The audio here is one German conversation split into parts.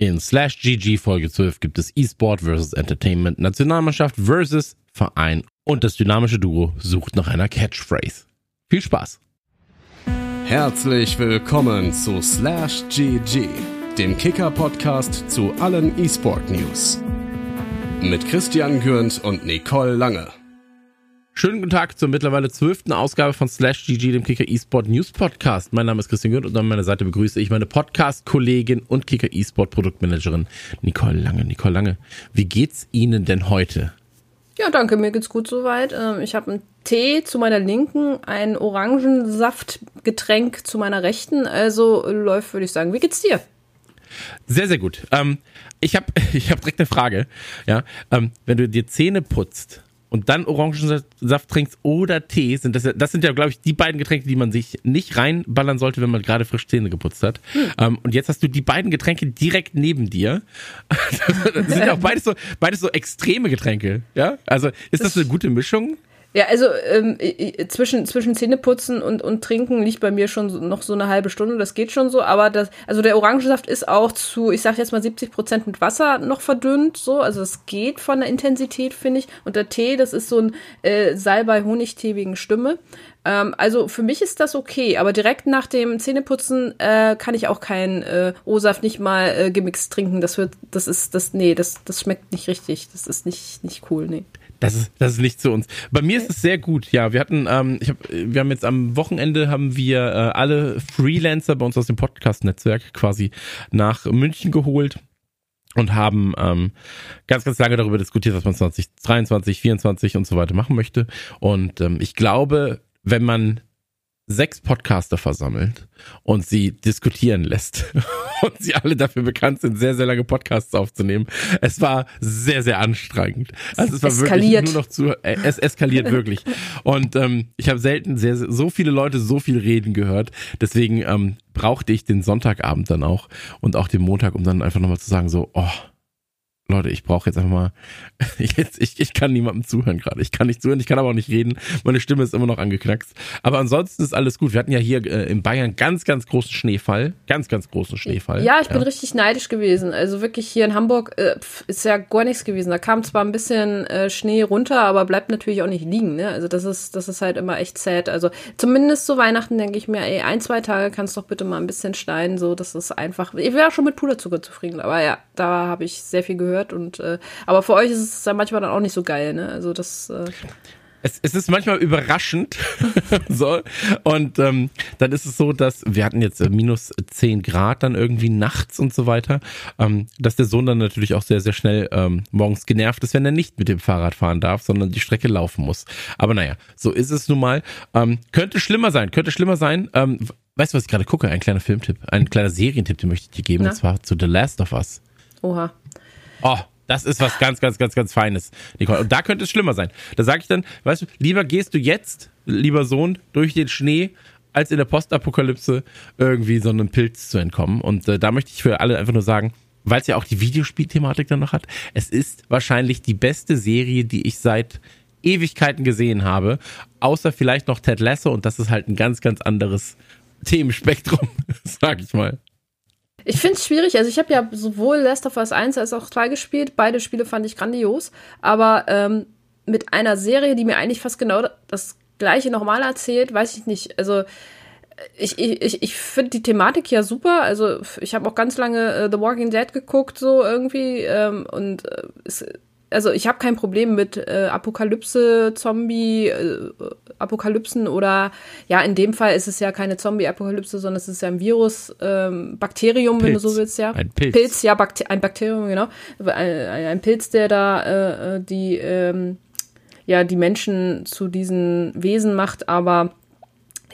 In Slash GG Folge 12 gibt es E-Sport vs. Entertainment, Nationalmannschaft vs. Verein und das dynamische Duo sucht nach einer Catchphrase. Viel Spaß! Herzlich willkommen zu Slash GG, dem Kicker-Podcast zu allen E-Sport-News. Mit Christian Gürnt und Nicole Lange. Schönen guten Tag zur mittlerweile zwölften Ausgabe von Slash GG, dem Kicker eSport News Podcast. Mein Name ist Christian Gürnt und an meiner Seite begrüße ich meine Podcast-Kollegin und Kicker eSport Produktmanagerin Nicole Lange. Nicole Lange, wie geht's Ihnen denn heute? Ja, danke, mir geht's gut soweit. Ähm, ich habe einen Tee zu meiner Linken, ein Orangensaftgetränk zu meiner Rechten. Also läuft, würde ich sagen. Wie geht's dir? Sehr, sehr gut. Ähm, ich habe ich hab direkt eine Frage. Ja, ähm, wenn du dir Zähne putzt, und dann Orangensaft trinkst oder Tee, sind das, das sind ja, glaube ich, die beiden Getränke, die man sich nicht reinballern sollte, wenn man gerade frisch Zähne geputzt hat. Hm. Ähm, und jetzt hast du die beiden Getränke direkt neben dir. das sind ja auch beides so, beides so extreme Getränke. Ja, also ist das eine gute Mischung? Ja, also ähm, zwischen, zwischen Zähneputzen und, und Trinken liegt bei mir schon so, noch so eine halbe Stunde, das geht schon so, aber das, also der Orangensaft ist auch zu, ich sag jetzt mal 70 Prozent mit Wasser noch verdünnt, so, also es geht von der Intensität, finde ich. Und der Tee, das ist so ein äh, Salbei-Honigtee wegen Stimme. Ähm, also für mich ist das okay, aber direkt nach dem Zähneputzen äh, kann ich auch keinen äh, O-Saft nicht mal äh, gemixt trinken. Das wird, das ist, das, nee, das, das schmeckt nicht richtig. Das ist nicht, nicht cool, nee. Das ist, das ist nicht zu uns. Bei mir ist es sehr gut. Ja, wir hatten, ähm, ich hab, wir haben jetzt am Wochenende haben wir äh, alle Freelancer bei uns aus dem Podcast-Netzwerk quasi nach München geholt und haben ähm, ganz, ganz lange darüber diskutiert, was man 2023, 2024 und so weiter machen möchte. Und ähm, ich glaube, wenn man sechs Podcaster versammelt und sie diskutieren lässt und sie alle dafür bekannt sind, sehr, sehr lange Podcasts aufzunehmen. Es war sehr, sehr anstrengend. Also es war eskaliert. wirklich nur noch zu, äh, es eskaliert wirklich. Und ähm, ich habe selten sehr, so viele Leute so viel reden gehört. Deswegen ähm, brauchte ich den Sonntagabend dann auch und auch den Montag, um dann einfach nochmal zu sagen, so, oh, Leute, ich brauche jetzt einfach mal, jetzt, ich, ich kann niemandem zuhören gerade. Ich kann nicht zuhören, ich kann aber auch nicht reden. Meine Stimme ist immer noch angeknackst. Aber ansonsten ist alles gut. Wir hatten ja hier äh, in Bayern ganz, ganz großen Schneefall. Ganz, ganz großen Schneefall. Ja, ich bin richtig neidisch gewesen. Also wirklich hier in Hamburg äh, ist ja gar nichts gewesen. Da kam zwar ein bisschen äh, Schnee runter, aber bleibt natürlich auch nicht liegen. Ne? Also das ist, das ist halt immer echt sad. Also zumindest zu Weihnachten denke ich mir, ey, ein, zwei Tage kannst doch bitte mal ein bisschen schneiden. So, das ist einfach. Ich wäre schon mit Puderzucker zufrieden. Aber ja, da habe ich sehr viel gehört. Und äh, aber für euch ist es dann manchmal dann auch nicht so geil, ne? Also das. Äh es, es ist manchmal überraschend. so. Und ähm, dann ist es so, dass wir hatten jetzt äh, minus 10 Grad dann irgendwie nachts und so weiter, ähm, dass der Sohn dann natürlich auch sehr, sehr schnell ähm, morgens genervt ist, wenn er nicht mit dem Fahrrad fahren darf, sondern die Strecke laufen muss. Aber naja, so ist es nun mal. Ähm, könnte schlimmer sein, könnte schlimmer sein. Ähm, weißt du, was ich gerade gucke? Ein kleiner Filmtipp, ein kleiner Serientipp, den möchte ich dir geben, Na? und zwar zu The Last of Us. Oha. Oh, das ist was ganz, ganz, ganz, ganz Feines, Nicole. Und da könnte es schlimmer sein. Da sage ich dann, weißt du, lieber gehst du jetzt, lieber Sohn, durch den Schnee, als in der Postapokalypse irgendwie so einem Pilz zu entkommen. Und äh, da möchte ich für alle einfach nur sagen, weil es ja auch die Videospielthematik dann noch hat, es ist wahrscheinlich die beste Serie, die ich seit Ewigkeiten gesehen habe, außer vielleicht noch Ted Lasso und das ist halt ein ganz, ganz anderes Themenspektrum, sag ich mal. Ich finde es schwierig. Also ich habe ja sowohl Last of Us 1 als auch 2 gespielt. Beide Spiele fand ich grandios. Aber ähm, mit einer Serie, die mir eigentlich fast genau das gleiche nochmal erzählt, weiß ich nicht. Also ich, ich, ich finde die Thematik ja super. Also ich habe auch ganz lange äh, The Walking Dead geguckt, so irgendwie. Ähm, und äh, es also ich habe kein Problem mit äh, Apokalypse, Zombie, äh, Apokalypsen oder ja, in dem Fall ist es ja keine Zombie-Apokalypse, sondern es ist ja ein Virus, ähm, Bakterium, Pilz. wenn du so willst, ja. Ein Pilz. Pilz, ja, Bakter ein Bakterium, genau. Ein, ein, Pilz, der da äh, äh, die, ähm, ja, die Menschen zu diesen Wesen macht, aber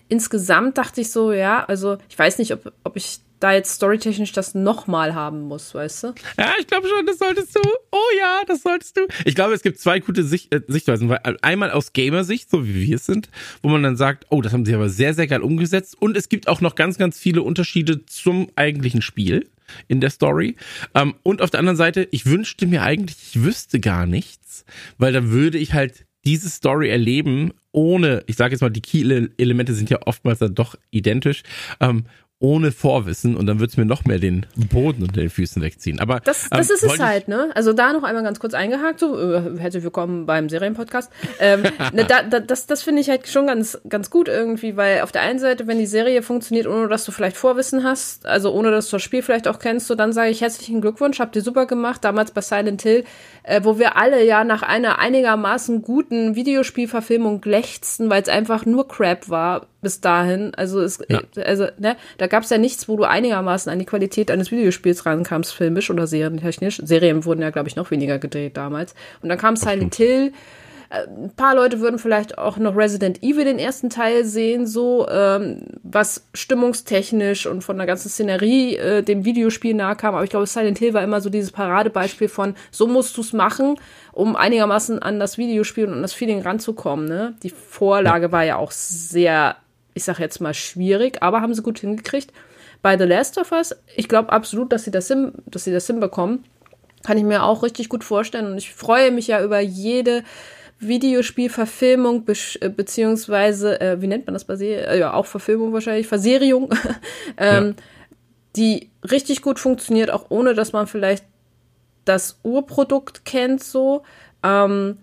insgesamt dachte ich so, ja, also ich weiß nicht, ob, ob ich da jetzt storytechnisch das nochmal haben muss, weißt du? Ja, ich glaube schon, das solltest du. Oh ja, das solltest du. Ich glaube, es gibt zwei gute Sicht, äh, Sichtweisen. Einmal aus Gamer-Sicht, so wie wir es sind, wo man dann sagt, oh, das haben sie aber sehr, sehr geil umgesetzt. Und es gibt auch noch ganz, ganz viele Unterschiede zum eigentlichen Spiel in der Story. Ähm, und auf der anderen Seite, ich wünschte mir eigentlich, ich wüsste gar nichts, weil dann würde ich halt diese Story erleben, ohne, ich sage jetzt mal, die Key-Elemente sind ja oftmals dann doch identisch, ähm, ohne Vorwissen und dann wird es mir noch mehr den Boden unter den Füßen wegziehen. Aber das, das ähm, ist es halt, ne? Also da noch einmal ganz kurz eingehakt, so äh, herzlich willkommen beim Serienpodcast. Ähm, ne, da, da, das das finde ich halt schon ganz ganz gut irgendwie, weil auf der einen Seite, wenn die Serie funktioniert, ohne dass du vielleicht Vorwissen hast, also ohne dass du das Spiel vielleicht auch kennst, so dann sage ich herzlichen Glückwunsch, habt ihr super gemacht. Damals bei Silent Hill, äh, wo wir alle ja nach einer einigermaßen guten Videospielverfilmung lechzten, weil es einfach nur Crap war bis dahin. Also es, ja. also ne, da gab es ja nichts, wo du einigermaßen an die Qualität eines Videospiels rankamst, filmisch oder serientechnisch. Serien wurden ja, glaube ich, noch weniger gedreht damals. Und dann kam Silent Hill. Äh, ein paar Leute würden vielleicht auch noch Resident Evil den ersten Teil sehen, so ähm, was stimmungstechnisch und von der ganzen Szenerie äh, dem Videospiel nahe kam. Aber ich glaube, Silent Hill war immer so dieses Paradebeispiel von so musst du es machen, um einigermaßen an das Videospiel und an das Feeling ranzukommen. Ne? Die Vorlage war ja auch sehr, ich sag jetzt mal schwierig, aber haben sie gut hingekriegt. Bei The Last of Us, ich glaube absolut, dass sie das, hin, dass sie das hinbekommen. Kann ich mir auch richtig gut vorstellen. Und ich freue mich ja über jede Videospielverfilmung be äh, beziehungsweise, äh, wie nennt man das bei Serien? Äh, ja, auch Verfilmung wahrscheinlich, Verseriung, ähm, ja. die richtig gut funktioniert, auch ohne dass man vielleicht das Urprodukt kennt so. Ähm,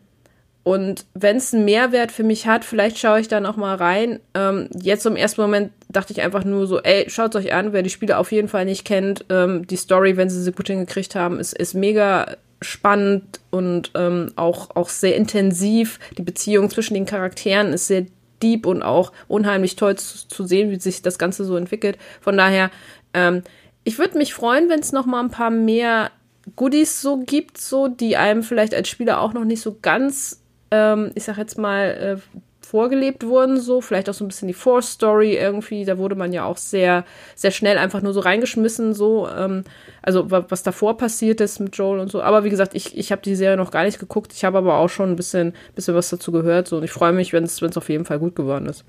und wenn es einen Mehrwert für mich hat, vielleicht schaue ich dann auch mal rein. Ähm, jetzt im ersten Moment dachte ich einfach nur so, ey, schaut euch an, wer die Spiele auf jeden Fall nicht kennt. Ähm, die Story, wenn sie sie gut hingekriegt haben, ist, ist mega spannend und ähm, auch, auch sehr intensiv. Die Beziehung zwischen den Charakteren ist sehr deep und auch unheimlich toll zu, zu sehen, wie sich das Ganze so entwickelt. Von daher, ähm, ich würde mich freuen, wenn es noch mal ein paar mehr Goodies so gibt, so die einem vielleicht als Spieler auch noch nicht so ganz, ähm, ich sag jetzt mal, äh, vorgelebt wurden, so, vielleicht auch so ein bisschen die Force-Story irgendwie, da wurde man ja auch sehr, sehr schnell einfach nur so reingeschmissen, so, ähm, also was davor passiert ist mit Joel und so. Aber wie gesagt, ich, ich habe die Serie noch gar nicht geguckt, ich habe aber auch schon ein bisschen, bisschen was dazu gehört, so, und ich freue mich, wenn es auf jeden Fall gut geworden ist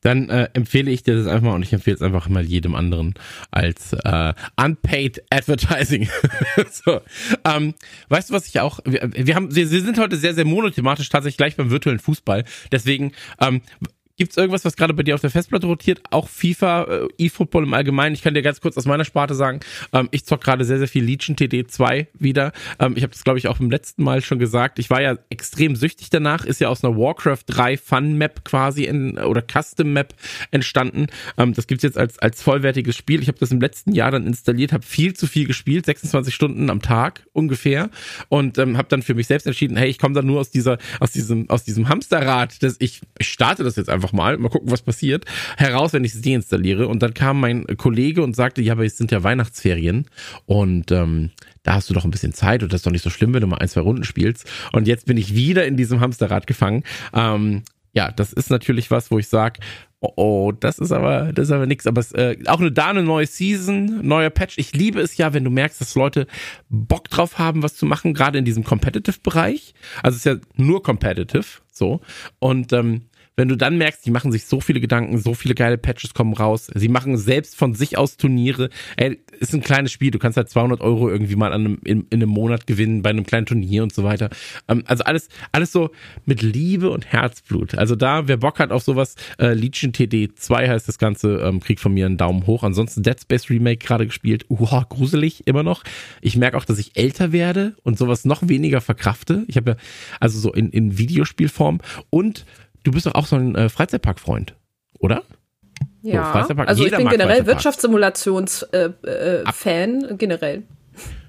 dann äh, empfehle ich dir das einfach mal und ich empfehle es einfach mal jedem anderen als äh, unpaid advertising. so, ähm, weißt du, was ich auch, wir, wir haben, wir, wir sind heute sehr, sehr monothematisch tatsächlich gleich beim virtuellen Fußball. Deswegen, ähm, Gibt es irgendwas, was gerade bei dir auf der Festplatte rotiert? Auch FIFA, äh, E-Football im Allgemeinen. Ich kann dir ganz kurz aus meiner Sparte sagen, ähm, ich zock gerade sehr, sehr viel Legion TD2 wieder. Ähm, ich habe das, glaube ich, auch beim letzten Mal schon gesagt. Ich war ja extrem süchtig danach. Ist ja aus einer Warcraft 3 Fun-Map quasi in, oder Custom-Map entstanden. Ähm, das gibt's jetzt als, als vollwertiges Spiel. Ich habe das im letzten Jahr dann installiert, habe viel zu viel gespielt, 26 Stunden am Tag ungefähr. Und ähm, habe dann für mich selbst entschieden, hey, ich komme da nur aus dieser, aus diesem, aus diesem Hamsterrad, dass ich, ich starte das jetzt einfach einfach mal, mal gucken, was passiert, heraus, wenn ich es deinstalliere. Und dann kam mein Kollege und sagte, ja, aber es sind ja Weihnachtsferien und ähm, da hast du doch ein bisschen Zeit und das ist doch nicht so schlimm, wenn du mal ein, zwei Runden spielst. Und jetzt bin ich wieder in diesem Hamsterrad gefangen. Ähm, ja, das ist natürlich was, wo ich sage, oh, oh, das ist aber, das ist aber nix. Aber es, äh, auch eine da eine neue Season, neuer Patch. Ich liebe es ja, wenn du merkst, dass Leute Bock drauf haben, was zu machen, gerade in diesem Competitive-Bereich. Also es ist ja nur Competitive, so. Und ähm, wenn du dann merkst, die machen sich so viele Gedanken, so viele geile Patches kommen raus, sie machen selbst von sich aus Turniere, ey, ist ein kleines Spiel, du kannst halt 200 Euro irgendwie mal an einem, in, in einem Monat gewinnen bei einem kleinen Turnier und so weiter. Ähm, also alles, alles so mit Liebe und Herzblut. Also da, wer Bock hat auf sowas, äh, Legion TD 2 heißt das Ganze, ähm, kriegt von mir einen Daumen hoch. Ansonsten Dead Space Remake gerade gespielt, uha, gruselig immer noch. Ich merke auch, dass ich älter werde und sowas noch weniger verkrafte. Ich habe ja, also so in, in Videospielform und du bist doch auch so ein äh, Freizeitpark-Freund, oder? Ja, so, also ich bin generell Wirtschaftssimulations-Fan, äh, äh, generell.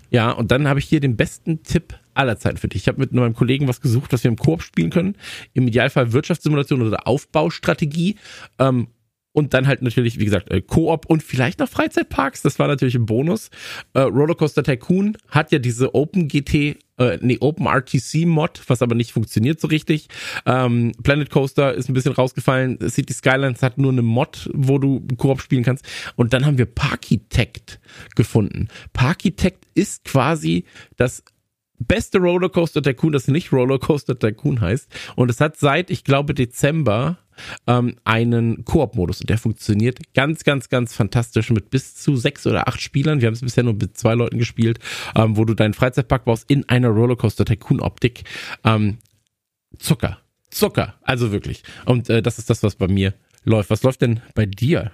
Ja, und dann habe ich hier den besten Tipp aller Zeiten für dich. Ich habe mit meinem Kollegen was gesucht, was wir im Koop spielen können. Im Idealfall Wirtschaftssimulation oder Aufbaustrategie. Ähm, und dann halt natürlich, wie gesagt, äh, Koop und vielleicht noch Freizeitparks. Das war natürlich ein Bonus. Äh, Rollercoaster Tycoon hat ja diese Open GT, äh, nee, Open RTC Mod, was aber nicht funktioniert so richtig. Ähm, Planet Coaster ist ein bisschen rausgefallen. City Skylines hat nur eine Mod, wo du Koop spielen kannst. Und dann haben wir Parkitect gefunden. Parkitect ist quasi das beste Rollercoaster Tycoon, das nicht Rollercoaster Tycoon heißt. Und es hat seit, ich glaube, Dezember ähm, einen Koop-Modus und der funktioniert ganz, ganz, ganz fantastisch mit bis zu sechs oder acht Spielern. Wir haben es bisher nur mit zwei Leuten gespielt, ähm, wo du deinen Freizeitpark baust in einer Rollercoaster Tycoon-Optik. Ähm, Zucker. Zucker. Also wirklich. Und äh, das ist das, was bei mir läuft. Was läuft denn bei dir?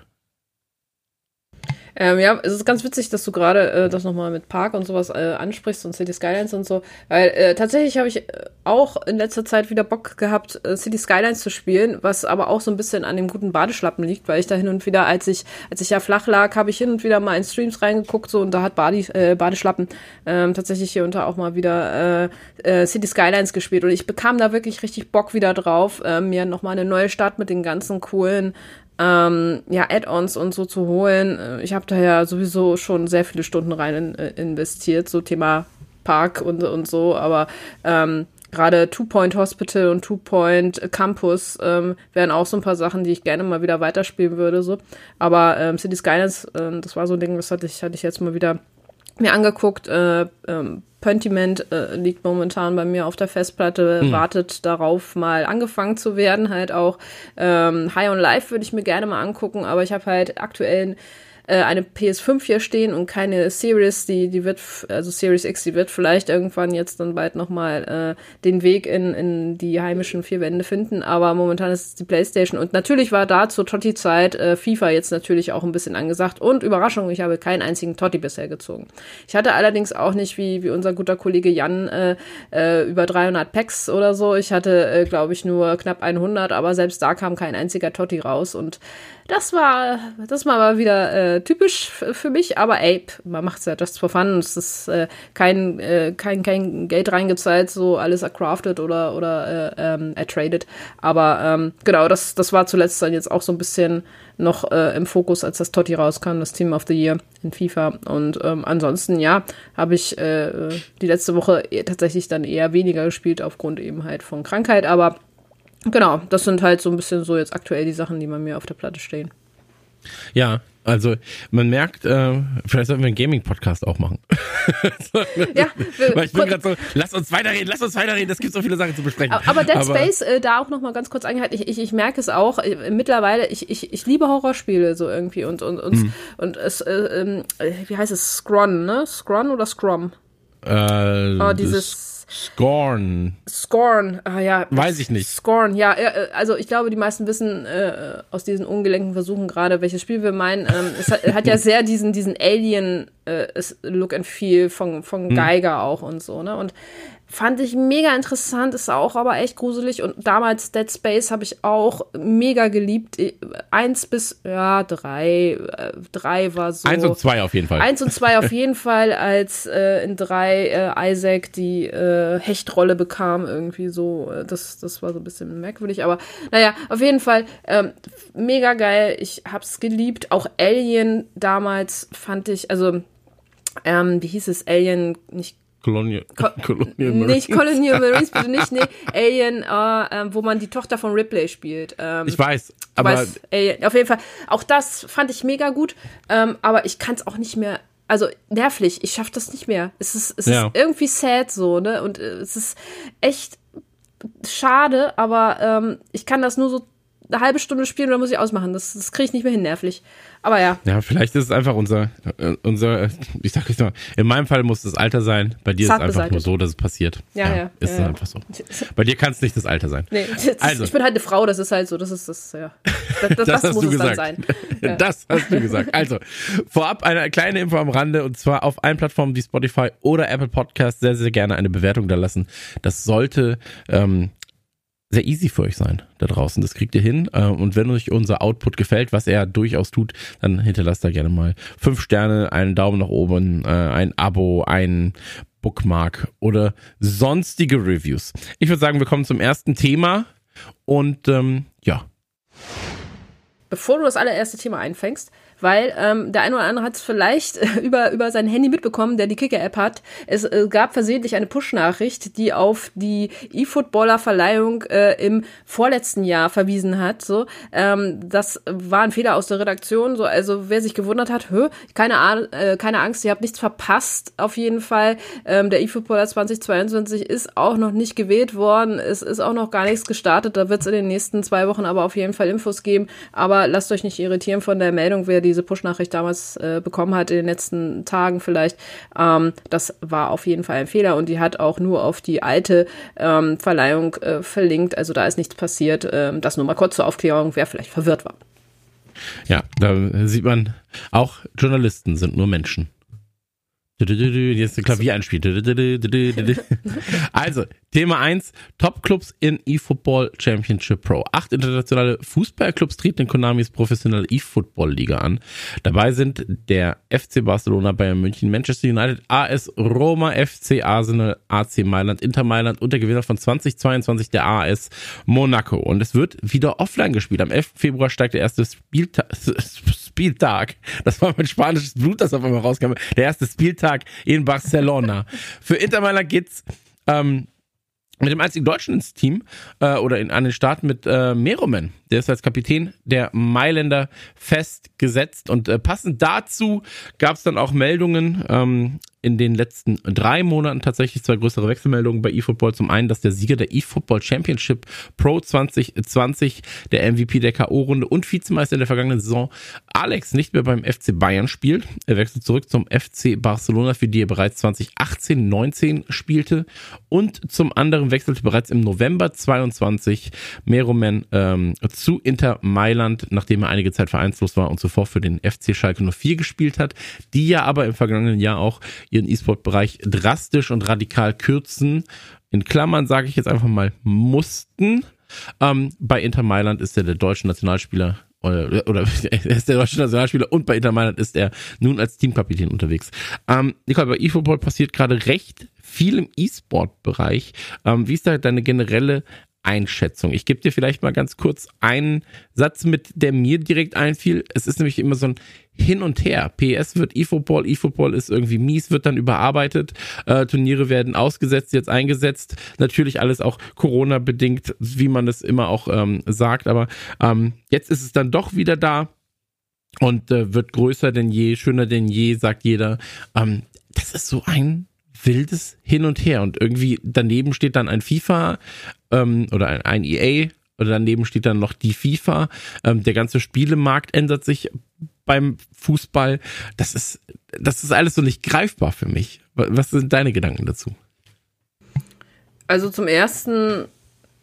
Ähm, ja, es ist ganz witzig, dass du gerade äh, das nochmal mit Park und sowas äh, ansprichst und City Skylines und so, weil äh, tatsächlich habe ich äh, auch in letzter Zeit wieder Bock gehabt, äh, City Skylines zu spielen, was aber auch so ein bisschen an dem guten Badeschlappen liegt, weil ich da hin und wieder, als ich, als ich ja flach lag, habe ich hin und wieder mal in Streams reingeguckt so und da hat Badi, äh, Badeschlappen ähm, tatsächlich hier unter auch mal wieder äh, äh, City Skylines gespielt. Und ich bekam da wirklich richtig Bock wieder drauf, mir nochmal eine neue Stadt mit den ganzen coolen ähm, ja, Add-ons und so zu holen. Äh, ich habe da ja sowieso schon sehr viele Stunden rein in, äh, investiert, so Thema Park und, und so, aber ähm, gerade Two Point Hospital und Two Point Campus ähm, wären auch so ein paar Sachen, die ich gerne mal wieder weiterspielen würde. So. Aber ähm, City Skylines, äh, das war so ein Ding, das hatte ich, hatte ich jetzt mal wieder mir angeguckt. Äh, ähm, Pentiment äh, liegt momentan bei mir auf der Festplatte, mhm. wartet darauf, mal angefangen zu werden. Halt auch ähm, High on Life würde ich mir gerne mal angucken, aber ich habe halt aktuell äh, eine PS5 hier stehen und keine Series, die, die wird, also Series X, die wird vielleicht irgendwann jetzt dann bald nochmal äh, den Weg in, in die heimischen vier Wände finden, aber momentan ist es die Playstation. Und natürlich war da zur Totti-Zeit äh, FIFA jetzt natürlich auch ein bisschen angesagt. Und Überraschung, ich habe keinen einzigen Totti bisher gezogen. Ich hatte allerdings auch nicht, wie, wie unser guter Kollege Jan, äh, äh, über 300 Packs oder so. Ich hatte, äh, glaube ich, nur knapp 100, aber selbst da kam kein einziger Totti raus. Und das war, das war mal wieder äh, typisch für mich, aber ey, man macht's ja just for fun. Es ist äh, kein, äh, kein, kein Geld reingezahlt, so alles ercrafted oder, oder äh, ähm, ertradet. Aber ähm, genau, das, das war zuletzt dann jetzt auch so ein bisschen noch äh, im Fokus, als das Totti rauskam, das Team of the Year in FIFA. Und ähm, ansonsten, ja, habe ich äh, die letzte Woche tatsächlich dann eher weniger gespielt, aufgrund eben halt von Krankheit, aber Genau, das sind halt so ein bisschen so jetzt aktuell die Sachen, die bei mir auf der Platte stehen. Ja, also man merkt, äh, vielleicht sollten wir einen Gaming-Podcast auch machen. ja, Weil ich bin gerade so, lass uns weiterreden, lass uns weiterreden, es gibt so viele Sachen zu besprechen. Aber Dead aber, Space, äh, da auch nochmal ganz kurz eingehalten, ich, ich, ich merke es auch, äh, mittlerweile, ich, ich, ich liebe Horrorspiele so irgendwie und, und, und, mhm. und es, äh, ähm, äh, wie heißt es, Scron, ne? Scron oder Scrum? Äh, oh, dieses Scorn. Scorn, ah ja. Weiß ich nicht. Scorn, ja. Äh, also ich glaube, die meisten wissen äh, aus diesen ungelenken Versuchen gerade, welches Spiel wir meinen. Ähm, es hat, hat, ja sehr diesen, diesen Alien-Look äh, and Feel von, von hm. Geiger hm. auch und so, ne? Und Fand ich mega interessant, ist auch aber echt gruselig. Und damals Dead Space habe ich auch mega geliebt. Eins bis, ja, drei. Äh, drei war so. Eins und zwei auf jeden Fall. Eins und zwei auf jeden Fall, als äh, in drei äh, Isaac die äh, Hechtrolle bekam, irgendwie so. Äh, das, das war so ein bisschen merkwürdig. Aber naja, auf jeden Fall ähm, mega geil. Ich hab's geliebt. Auch Alien damals fand ich, also ähm, wie hieß es? Alien, nicht Colonial, Co Colonial Marines. Nicht Colonial Marines, bitte nicht, nee. Alien, äh, äh, wo man die Tochter von Ripley spielt. Ähm, ich weiß, aber. Weiß, Alien, auf jeden Fall. Auch das fand ich mega gut, ähm, aber ich kann es auch nicht mehr. Also nervlich, ich schaff das nicht mehr. Es ist, es ja. ist irgendwie sad so, ne? Und äh, es ist echt schade, aber ähm, ich kann das nur so eine halbe Stunde spielen dann muss ich ausmachen. Das, das kriege ich nicht mehr hin, nervlich. Aber ja. Ja, vielleicht ist es einfach unser, äh, unser, ich sag jetzt mal, in meinem Fall muss das Alter sein, bei dir Zart ist es einfach beseitigt. nur so, dass es passiert. Ja, ja. ja ist ja, einfach so. Bei dir kann es nicht das Alter sein. Nee, also. ich bin halt eine Frau, das ist halt so, das ist das, ja. Das, das, das, das muss es gesagt. dann sein. Das hast du gesagt. Also, vorab eine kleine Info am Rande und zwar auf allen Plattformen wie Spotify oder Apple Podcast sehr, sehr gerne eine Bewertung da lassen. Das sollte ähm, sehr easy für euch sein da draußen. Das kriegt ihr hin. Äh, und wenn euch unser Output gefällt, was er durchaus tut, dann hinterlasst da gerne mal fünf Sterne, einen Daumen nach oben, äh, ein Abo, ein Bookmark oder sonstige Reviews. Ich würde sagen, wir kommen zum ersten Thema und ähm, ja. Bevor du das allererste Thema einfängst, weil ähm, der eine oder andere hat es vielleicht über, über sein Handy mitbekommen, der die Kicker-App hat. Es äh, gab versehentlich eine Push-Nachricht, die auf die E-Footballer-Verleihung äh, im vorletzten Jahr verwiesen hat. So, ähm, das war ein Fehler aus der Redaktion. So, also wer sich gewundert hat, hö, keine, Ahnung, äh, keine Angst, ihr habt nichts verpasst. Auf jeden Fall, ähm, der E-Footballer 2022 ist auch noch nicht gewählt worden. Es ist auch noch gar nichts gestartet. Da wird es in den nächsten zwei Wochen aber auf jeden Fall Infos geben. Aber lasst euch nicht irritieren von der Meldung, wer die diese Push-Nachricht damals äh, bekommen hat, in den letzten Tagen vielleicht, ähm, das war auf jeden Fall ein Fehler und die hat auch nur auf die alte ähm, Verleihung äh, verlinkt. Also da ist nichts passiert. Ähm, das nur mal kurz zur Aufklärung, wer vielleicht verwirrt war. Ja, da sieht man, auch Journalisten sind nur Menschen. Jetzt ein Klavier einspielt. Also, Thema 1, Top-Clubs in eFootball Championship Pro. Acht internationale Fußballclubs treten in Konamis professionelle eFootball-Liga an. Dabei sind der FC Barcelona, Bayern München, Manchester United, AS Roma, FC Arsenal, AC Mailand, Inter Mailand und der Gewinner von 2022 der AS Monaco. Und es wird wieder offline gespielt. Am 11. Februar steigt der erste Spieltag, Spieltag. Das war mein spanisches Blut, das auf einmal rauskam. Der erste Spieltag in Barcelona. Für Inter Mailand geht's ähm, mit dem einzigen Deutschen ins Team äh, oder in, den Start mit äh, Meroman. Der ist als Kapitän der Mailänder festgesetzt und äh, passend dazu gab es dann auch Meldungen. Ähm, in den letzten drei Monaten tatsächlich zwei größere Wechselmeldungen bei eFootball. Zum einen, dass der Sieger der eFootball Championship Pro 2020, der MVP der K.O.-Runde und Vizemeister in der vergangenen Saison, Alex nicht mehr beim FC Bayern spielt. Er wechselt zurück zum FC Barcelona, für die er bereits 2018, 19 spielte. Und zum anderen wechselte bereits im November 22 Meroman ähm, zu Inter Mailand, nachdem er einige Zeit vereinslos war und zuvor für den FC Schalke 04 gespielt hat, die ja aber im vergangenen Jahr auch ihren E-Sport-Bereich drastisch und radikal kürzen. In Klammern sage ich jetzt einfach mal mussten. Ähm, bei Inter Mailand ist er der deutsche Nationalspieler oder, oder er ist der deutsche Nationalspieler und bei Inter Mailand ist er nun als Teamkapitän unterwegs. Ähm, Nicole, bei eFootball passiert gerade recht viel im E-Sport-Bereich. Ähm, wie ist da deine generelle Einschätzung. Ich gebe dir vielleicht mal ganz kurz einen Satz mit, der mir direkt einfiel. Es ist nämlich immer so ein Hin und Her. PS wird E-Football, E-Football ist irgendwie mies, wird dann überarbeitet. Äh, Turniere werden ausgesetzt, jetzt eingesetzt. Natürlich alles auch Corona-bedingt, wie man es immer auch ähm, sagt. Aber ähm, jetzt ist es dann doch wieder da und äh, wird größer denn je, schöner denn je, sagt jeder. Ähm, das ist so ein wildes Hin und Her. Und irgendwie daneben steht dann ein FIFA ähm, oder ein, ein EA oder daneben steht dann noch die FIFA. Ähm, der ganze Spielemarkt ändert sich beim Fußball. Das ist, das ist alles so nicht greifbar für mich. Was sind deine Gedanken dazu? Also zum ersten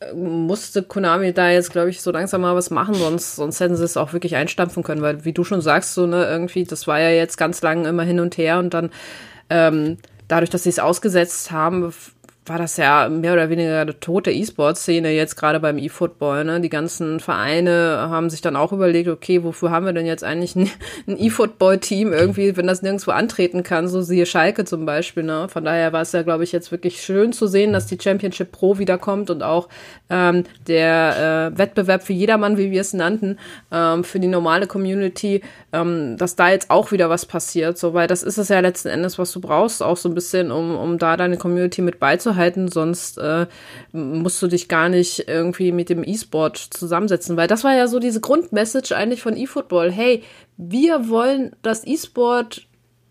äh, musste Konami da jetzt, glaube ich, so langsam mal was machen, sonst, sonst hätten sie es auch wirklich einstampfen können, weil wie du schon sagst, so, ne, irgendwie, das war ja jetzt ganz lang immer hin und her und dann ähm, dadurch, dass sie es ausgesetzt haben, war das ja mehr oder weniger eine tote E-Sport-Szene jetzt gerade beim E-Football. Ne? Die ganzen Vereine haben sich dann auch überlegt, okay, wofür haben wir denn jetzt eigentlich ein, ein E-Football-Team irgendwie, wenn das nirgendwo antreten kann, so siehe Schalke zum Beispiel. Ne? Von daher war es ja, glaube ich, jetzt wirklich schön zu sehen, dass die Championship Pro wiederkommt und auch ähm, der äh, Wettbewerb für jedermann, wie wir es nannten, ähm, für die normale Community, ähm, dass da jetzt auch wieder was passiert. So, weil das ist es ja letzten Endes, was du brauchst, auch so ein bisschen, um, um da deine Community mit beizuhalten halten, sonst äh, musst du dich gar nicht irgendwie mit dem E-Sport zusammensetzen, weil das war ja so diese Grundmessage eigentlich von eFootball. Hey, wir wollen das E-Sport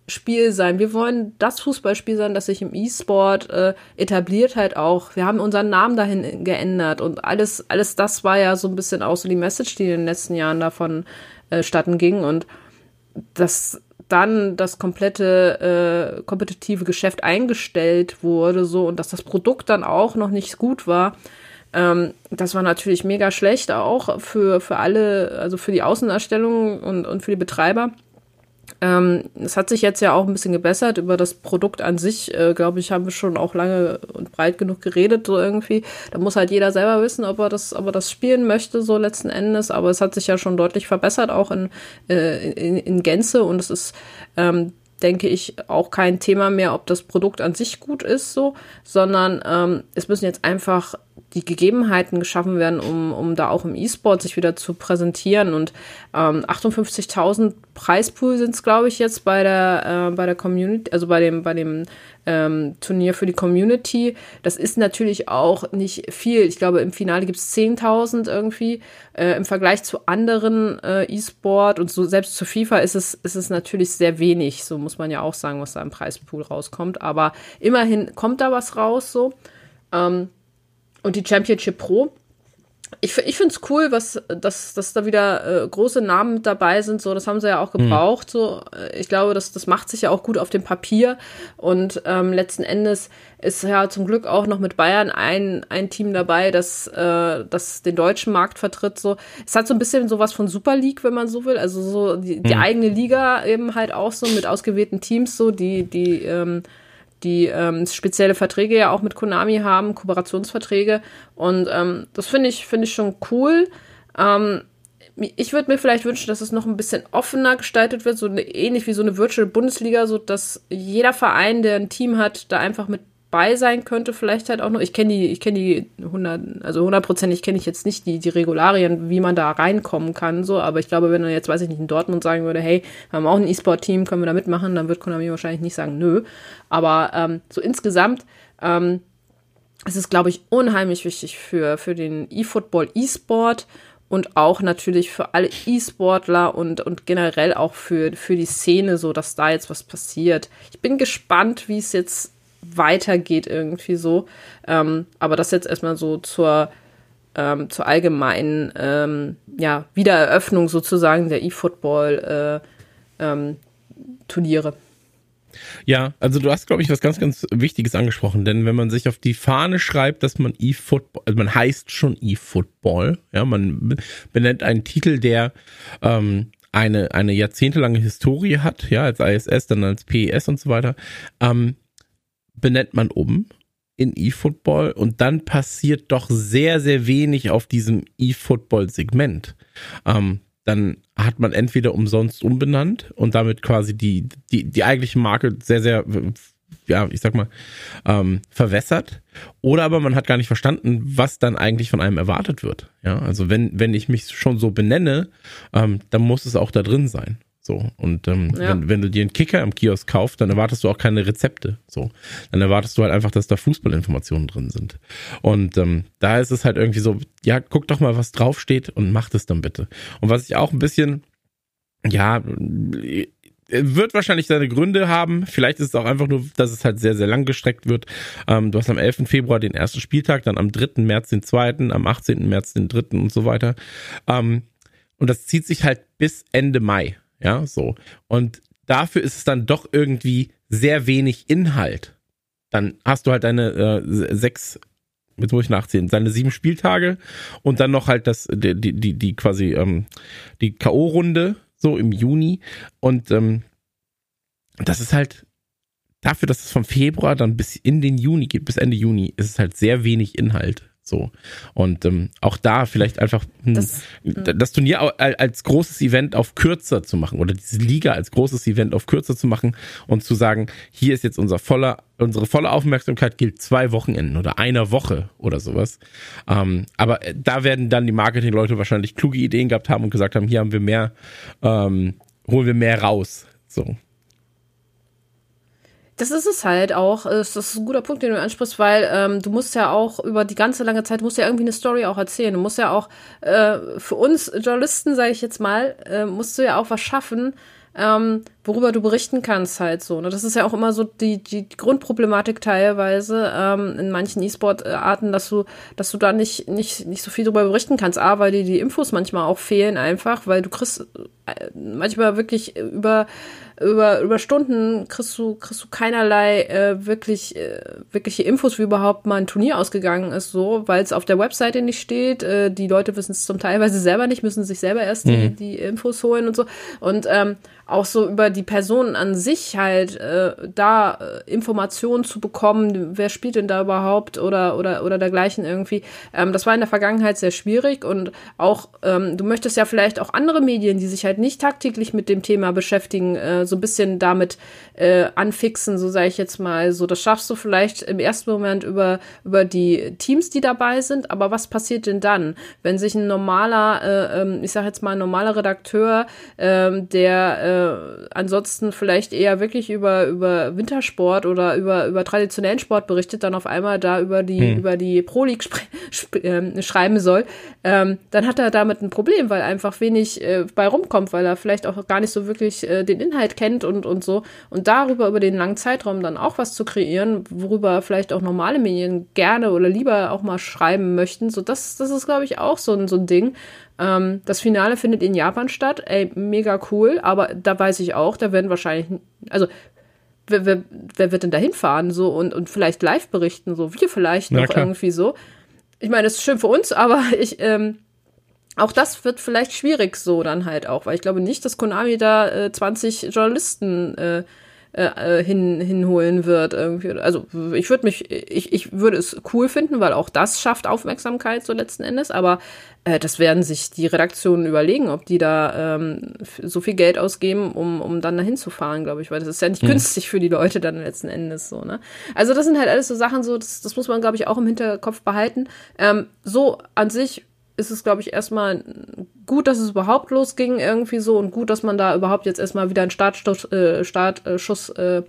Spiel sein. Wir wollen das Fußballspiel sein, das sich im E-Sport äh, etabliert halt auch. Wir haben unseren Namen dahin geändert und alles, alles das war ja so ein bisschen auch so die Message, die in den letzten Jahren davon äh, statten ging und das dann das komplette äh, kompetitive Geschäft eingestellt wurde, so und dass das Produkt dann auch noch nicht gut war. Ähm, das war natürlich mega schlecht auch für, für alle, also für die Außenerstellung und, und für die Betreiber. Ähm, es hat sich jetzt ja auch ein bisschen gebessert. Über das Produkt an sich, äh, glaube ich, haben wir schon auch lange und breit genug geredet, so irgendwie. Da muss halt jeder selber wissen, ob er das, ob er das spielen möchte, so letzten Endes. Aber es hat sich ja schon deutlich verbessert, auch in, äh, in, in Gänze. Und es ist, ähm, denke ich, auch kein Thema mehr, ob das Produkt an sich gut ist, so, sondern ähm, es müssen jetzt einfach die Gegebenheiten geschaffen werden, um, um da auch im E-Sport sich wieder zu präsentieren. Und ähm, 58.000 Preispool sind es, glaube ich, jetzt bei der, äh, bei der Community, also bei dem, bei dem ähm, Turnier für die Community. Das ist natürlich auch nicht viel. Ich glaube, im Finale gibt es 10.000 irgendwie. Äh, Im Vergleich zu anderen äh, E-Sport und so selbst zu FIFA ist es, ist es natürlich sehr wenig. So muss man ja auch sagen, was da im Preispool rauskommt. Aber immerhin kommt da was raus so. Ähm, und die Championship Pro ich, ich finde es cool, was, dass, dass da wieder äh, große Namen mit dabei sind. So, das haben sie ja auch gebraucht. Mhm. So, ich glaube, das, das macht sich ja auch gut auf dem Papier. Und ähm, letzten Endes ist ja zum Glück auch noch mit Bayern ein, ein Team dabei, das, äh, das den deutschen Markt vertritt. So, es hat so ein bisschen sowas von Super League, wenn man so will. Also so die, die mhm. eigene Liga eben halt auch so mit ausgewählten Teams, so die, die ähm, die ähm, spezielle Verträge ja auch mit Konami haben, Kooperationsverträge. Und ähm, das finde ich, finde ich schon cool. Ähm, ich würde mir vielleicht wünschen, dass es noch ein bisschen offener gestaltet wird, so eine, ähnlich wie so eine Virtual Bundesliga, so dass jeder Verein, der ein Team hat, da einfach mit bei sein könnte, vielleicht halt auch noch. Ich kenne die, ich kenne die 100, also hundertprozentig kenne ich jetzt nicht die, die Regularien, wie man da reinkommen kann, so. Aber ich glaube, wenn er jetzt, weiß ich nicht, in Dortmund sagen würde, hey, wir haben auch ein E-Sport-Team, können wir da mitmachen, dann wird Konami wahrscheinlich nicht sagen, nö. Aber ähm, so insgesamt, ähm, es ist, glaube ich, unheimlich wichtig für, für den E-Football, E-Sport und auch natürlich für alle E-Sportler und, und generell auch für, für die Szene, so dass da jetzt was passiert. Ich bin gespannt, wie es jetzt weitergeht irgendwie so. Ähm, aber das jetzt erstmal so zur, ähm, zur allgemeinen ähm, ja, Wiedereröffnung sozusagen der E-Football äh, ähm, Turniere. Ja, also du hast, glaube ich, was ganz, ganz Wichtiges angesprochen, denn wenn man sich auf die Fahne schreibt, dass man E-Football, also man heißt schon E-Football, ja, man benennt einen Titel, der ähm, eine, eine jahrzehntelange Historie hat, ja, als ISS, dann als PES und so weiter, ähm, benennt man um in eFootball und dann passiert doch sehr, sehr wenig auf diesem eFootball-Segment. Ähm, dann hat man entweder umsonst umbenannt und damit quasi die, die, die eigentliche Marke sehr, sehr, ja, ich sag mal, ähm, verwässert. Oder aber man hat gar nicht verstanden, was dann eigentlich von einem erwartet wird. Ja, also wenn, wenn ich mich schon so benenne, ähm, dann muss es auch da drin sein. So. Und ähm, ja. wenn, wenn du dir einen Kicker im Kiosk kaufst, dann erwartest du auch keine Rezepte. So. Dann erwartest du halt einfach, dass da Fußballinformationen drin sind. Und ähm, da ist es halt irgendwie so, ja, guck doch mal, was draufsteht und mach das dann bitte. Und was ich auch ein bisschen, ja, wird wahrscheinlich seine Gründe haben. Vielleicht ist es auch einfach nur, dass es halt sehr, sehr lang gestreckt wird. Ähm, du hast am 11. Februar den ersten Spieltag, dann am 3. März den zweiten, am 18. März den dritten und so weiter. Ähm, und das zieht sich halt bis Ende Mai. Ja, so. Und dafür ist es dann doch irgendwie sehr wenig Inhalt. Dann hast du halt deine äh, sechs, jetzt muss ich nachzählen, seine sieben Spieltage und dann noch halt das, die, die, die, die quasi, ähm, die K.O.-Runde, so im Juni. Und ähm, das ist halt dafür, dass es vom Februar dann bis in den Juni geht, bis Ende Juni, ist es halt sehr wenig Inhalt. So. Und ähm, auch da vielleicht einfach hm, das, das, Turnier als großes Event auf kürzer zu machen oder diese Liga als großes Event auf kürzer zu machen und zu sagen, hier ist jetzt unser voller, unsere volle Aufmerksamkeit gilt zwei Wochenenden oder einer Woche oder sowas. Ähm, aber äh, da werden dann die Marketingleute wahrscheinlich kluge Ideen gehabt haben und gesagt haben, hier haben wir mehr, ähm, holen wir mehr raus. So. Das ist es halt auch. Das ist ein guter Punkt, den du ansprichst, weil ähm, du musst ja auch über die ganze lange Zeit, musst ja irgendwie eine Story auch erzählen. Du musst ja auch äh, für uns Journalisten, sage ich jetzt mal, äh, musst du ja auch was schaffen, ähm, worüber du berichten kannst halt so. Ne? Das ist ja auch immer so die, die Grundproblematik teilweise ähm, in manchen E-Sport-Arten, dass du, dass du da nicht, nicht, nicht so viel darüber berichten kannst. A, weil dir die Infos manchmal auch fehlen einfach, weil du kriegst äh, manchmal wirklich über über, über Stunden kriegst du, kriegst du keinerlei äh, wirklich, äh, wirkliche Infos, wie überhaupt mal ein Turnier ausgegangen ist, so, weil es auf der Webseite nicht steht. Äh, die Leute wissen es zum Teilweise selber nicht, müssen sich selber erst mhm. die, die Infos holen und so. Und ähm, auch so über die Personen an sich halt äh, da äh, Informationen zu bekommen, wer spielt denn da überhaupt oder oder oder dergleichen irgendwie. Ähm, das war in der Vergangenheit sehr schwierig und auch ähm, du möchtest ja vielleicht auch andere Medien, die sich halt nicht tagtäglich mit dem Thema beschäftigen, äh, so ein bisschen damit äh, anfixen, so sage ich jetzt mal. So das schaffst du vielleicht im ersten Moment über über die Teams, die dabei sind, aber was passiert denn dann, wenn sich ein normaler, äh, ähm, ich sage jetzt mal ein normaler Redakteur, äh, der äh, äh, ansonsten vielleicht eher wirklich über, über Wintersport oder über, über traditionellen Sport berichtet, dann auf einmal da über die, hm. über die Pro League äh, schreiben soll, ähm, dann hat er damit ein Problem, weil einfach wenig äh, bei rumkommt, weil er vielleicht auch gar nicht so wirklich äh, den Inhalt kennt und, und so. Und darüber, über den langen Zeitraum dann auch was zu kreieren, worüber vielleicht auch normale Medien gerne oder lieber auch mal schreiben möchten. So, das, das ist, glaube ich, auch so ein, so ein Ding. Ähm, das Finale findet in Japan statt. Ey, mega cool. Aber da weiß ich auch, da werden wahrscheinlich, also wer, wer, wer wird denn da hinfahren so und, und vielleicht live berichten, so wir vielleicht noch irgendwie so. Ich meine, das ist schön für uns, aber ich, ähm, auch das wird vielleicht schwierig so dann halt auch, weil ich glaube nicht, dass Konami da äh, 20 Journalisten äh, äh, hin, hinholen wird. Irgendwie. Also ich würde mich, ich, ich würde es cool finden, weil auch das schafft Aufmerksamkeit so letzten Endes, aber äh, das werden sich die Redaktionen überlegen, ob die da ähm, so viel Geld ausgeben, um, um dann dahin zu fahren, glaube ich, weil das ist ja nicht mhm. günstig für die Leute dann letzten Endes so, ne? Also das sind halt alles so Sachen, so, das, das muss man, glaube ich, auch im Hinterkopf behalten. Ähm, so an sich ist es, glaube ich, erstmal gut, dass es überhaupt losging irgendwie so und gut, dass man da überhaupt jetzt erstmal wieder einen Startschuss, äh, Startschuss äh,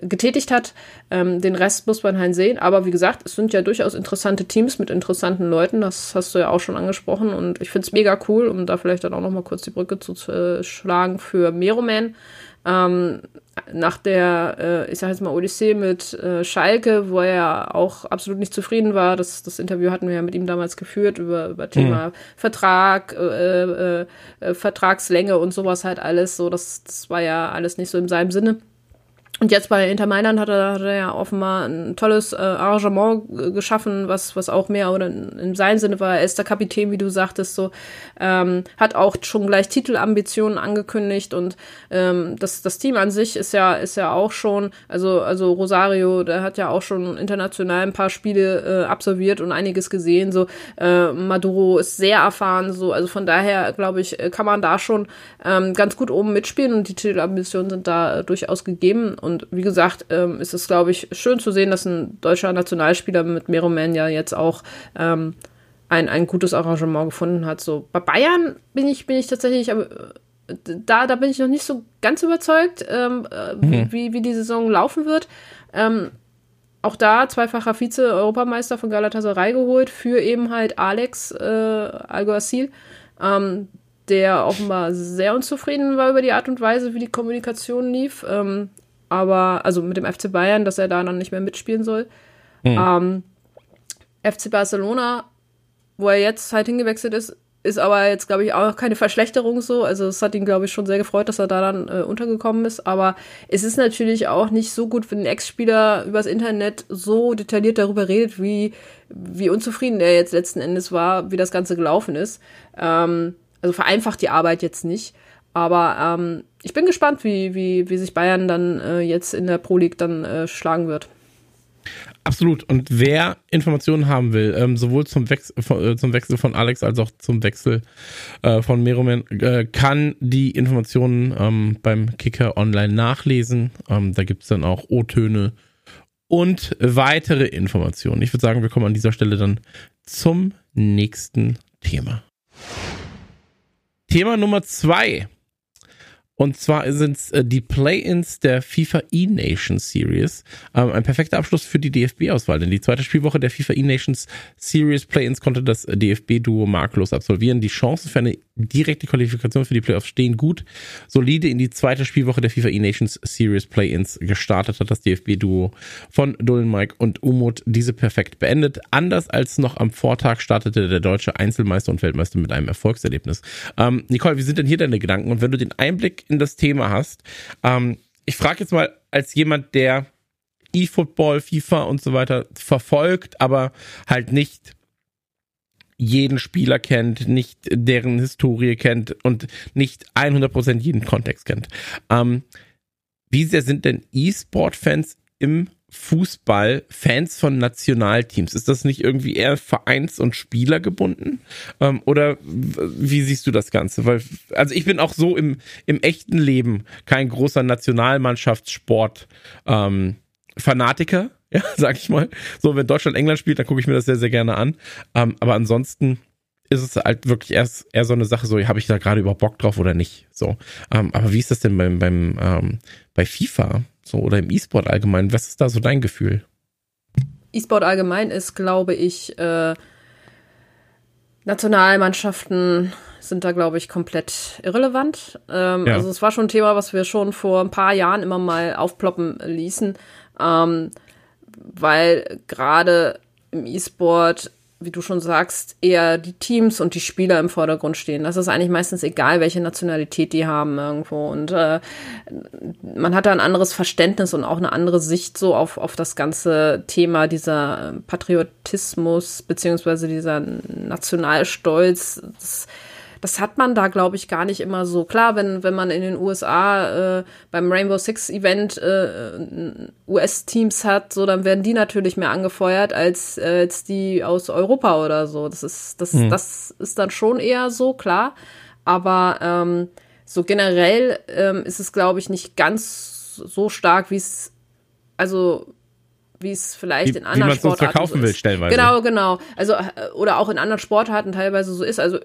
getätigt hat. Ähm, den Rest muss man halt sehen. Aber wie gesagt, es sind ja durchaus interessante Teams mit interessanten Leuten. Das hast du ja auch schon angesprochen. Und ich finde es mega cool, um da vielleicht dann auch noch mal kurz die Brücke zu äh, schlagen für Meroman. Ähm, nach der, äh, ich sage jetzt mal, Odyssee mit äh, Schalke, wo er auch absolut nicht zufrieden war. Das, das Interview hatten wir ja mit ihm damals geführt über, über Thema mhm. Vertrag, äh, äh, äh, Vertragslänge und sowas halt alles. So, das, das war ja alles nicht so in seinem Sinne. Und jetzt bei Inter Mailand hat er, hat er ja offenbar ein tolles äh, Arrangement geschaffen, was, was auch mehr oder in seinem Sinne war. Er ist der Kapitän, wie du sagtest, so, ähm, hat auch schon gleich Titelambitionen angekündigt und ähm, das, das Team an sich ist ja, ist ja auch schon, also, also Rosario, der hat ja auch schon international ein paar Spiele äh, absolviert und einiges gesehen. So, äh, Maduro ist sehr erfahren, so, also von daher, glaube ich, kann man da schon ähm, ganz gut oben mitspielen und die Titelambitionen sind da äh, durchaus gegeben. Wie gesagt, ähm, ist es, glaube ich, schön zu sehen, dass ein deutscher Nationalspieler mit Meroman ja jetzt auch ähm, ein, ein gutes Arrangement gefunden hat. So bei Bayern bin ich, bin ich tatsächlich, aber äh, da, da bin ich noch nicht so ganz überzeugt, ähm, äh, mhm. wie, wie die Saison laufen wird. Ähm, auch da zweifacher Vize-Europameister von Galatasaray geholt für eben halt Alex äh, Alguacil, ähm, der offenbar sehr unzufrieden war über die Art und Weise, wie die Kommunikation lief. Ähm, aber, also mit dem FC Bayern, dass er da dann nicht mehr mitspielen soll. Mhm. Ähm, FC Barcelona, wo er jetzt halt hingewechselt ist, ist aber jetzt, glaube ich, auch keine Verschlechterung so. Also es hat ihn, glaube ich, schon sehr gefreut, dass er da dann äh, untergekommen ist. Aber es ist natürlich auch nicht so gut, wenn ein Ex-Spieler übers Internet so detailliert darüber redet, wie, wie unzufrieden er jetzt letzten Endes war, wie das Ganze gelaufen ist. Ähm, also vereinfacht die Arbeit jetzt nicht. Aber ähm, ich bin gespannt, wie, wie, wie sich Bayern dann äh, jetzt in der Pro League dann äh, schlagen wird. Absolut. Und wer Informationen haben will, ähm, sowohl zum, Wechsel, äh, zum Wechsel von Alex als auch zum Wechsel äh, von Meroman, äh, kann die Informationen ähm, beim Kicker online nachlesen. Ähm, da gibt es dann auch O-Töne und weitere Informationen. Ich würde sagen, wir kommen an dieser Stelle dann zum nächsten Thema. Thema Nummer zwei und zwar sind es äh, die Play-ins der FIFA E-Nations Series. Ähm, ein perfekter Abschluss für die DFB-Auswahl, denn die zweite Spielwoche der FIFA E-Nations Series Play-ins konnte das DFB-Duo marklos absolvieren. Die Chancen für eine direkte Qualifikation für die Playoffs stehen gut. Solide in die zweite Spielwoche der FIFA E-Nations Series Play-ins gestartet hat das DFB-Duo von Dolan Mike und Umut diese perfekt beendet. Anders als noch am Vortag startete der deutsche Einzelmeister und Weltmeister mit einem Erfolgserlebnis. Ähm, Nicole, wie sind denn hier deine Gedanken? Und wenn du den Einblick in das Thema hast. Ähm, ich frage jetzt mal als jemand, der E-Football, FIFA und so weiter verfolgt, aber halt nicht jeden Spieler kennt, nicht deren Historie kennt und nicht 100% jeden Kontext kennt. Ähm, wie sehr sind denn E-Sport-Fans im Fußball Fans von Nationalteams? Ist das nicht irgendwie eher Vereins- und Spieler gebunden? Ähm, oder wie siehst du das Ganze? Weil, also ich bin auch so im, im echten Leben kein großer Nationalmannschaftssport ähm, Fanatiker, ja, sag ich mal. So, wenn Deutschland England spielt, dann gucke ich mir das sehr, sehr gerne an. Ähm, aber ansonsten ist es halt wirklich erst eher so eine Sache, so habe ich da gerade überhaupt Bock drauf oder nicht. So, ähm, aber wie ist das denn beim, beim ähm, bei FIFA? So, oder im E-Sport allgemein. Was ist da so dein Gefühl? E-Sport allgemein ist, glaube ich, äh, Nationalmannschaften sind da, glaube ich, komplett irrelevant. Ähm, ja. Also es war schon ein Thema, was wir schon vor ein paar Jahren immer mal aufploppen ließen, ähm, weil gerade im E-Sport wie du schon sagst, eher die Teams und die Spieler im Vordergrund stehen. Das ist eigentlich meistens egal, welche Nationalität die haben irgendwo. Und äh, man hat da ein anderes Verständnis und auch eine andere Sicht so auf, auf das ganze Thema dieser Patriotismus beziehungsweise dieser Nationalstolz. Das, das hat man da, glaube ich, gar nicht immer so. Klar, wenn, wenn man in den USA äh, beim Rainbow Six Event äh, US-Teams hat, so, dann werden die natürlich mehr angefeuert als, äh, als die aus Europa oder so. Das ist, das, mhm. das ist dann schon eher so, klar. Aber ähm, so generell ähm, ist es, glaube ich, nicht ganz so stark, wie es, also wie es vielleicht wie, in anderen wie Sportarten verkaufen so will, stellenweise. Genau, genau. Also äh, oder auch in anderen Sportarten teilweise so ist. Also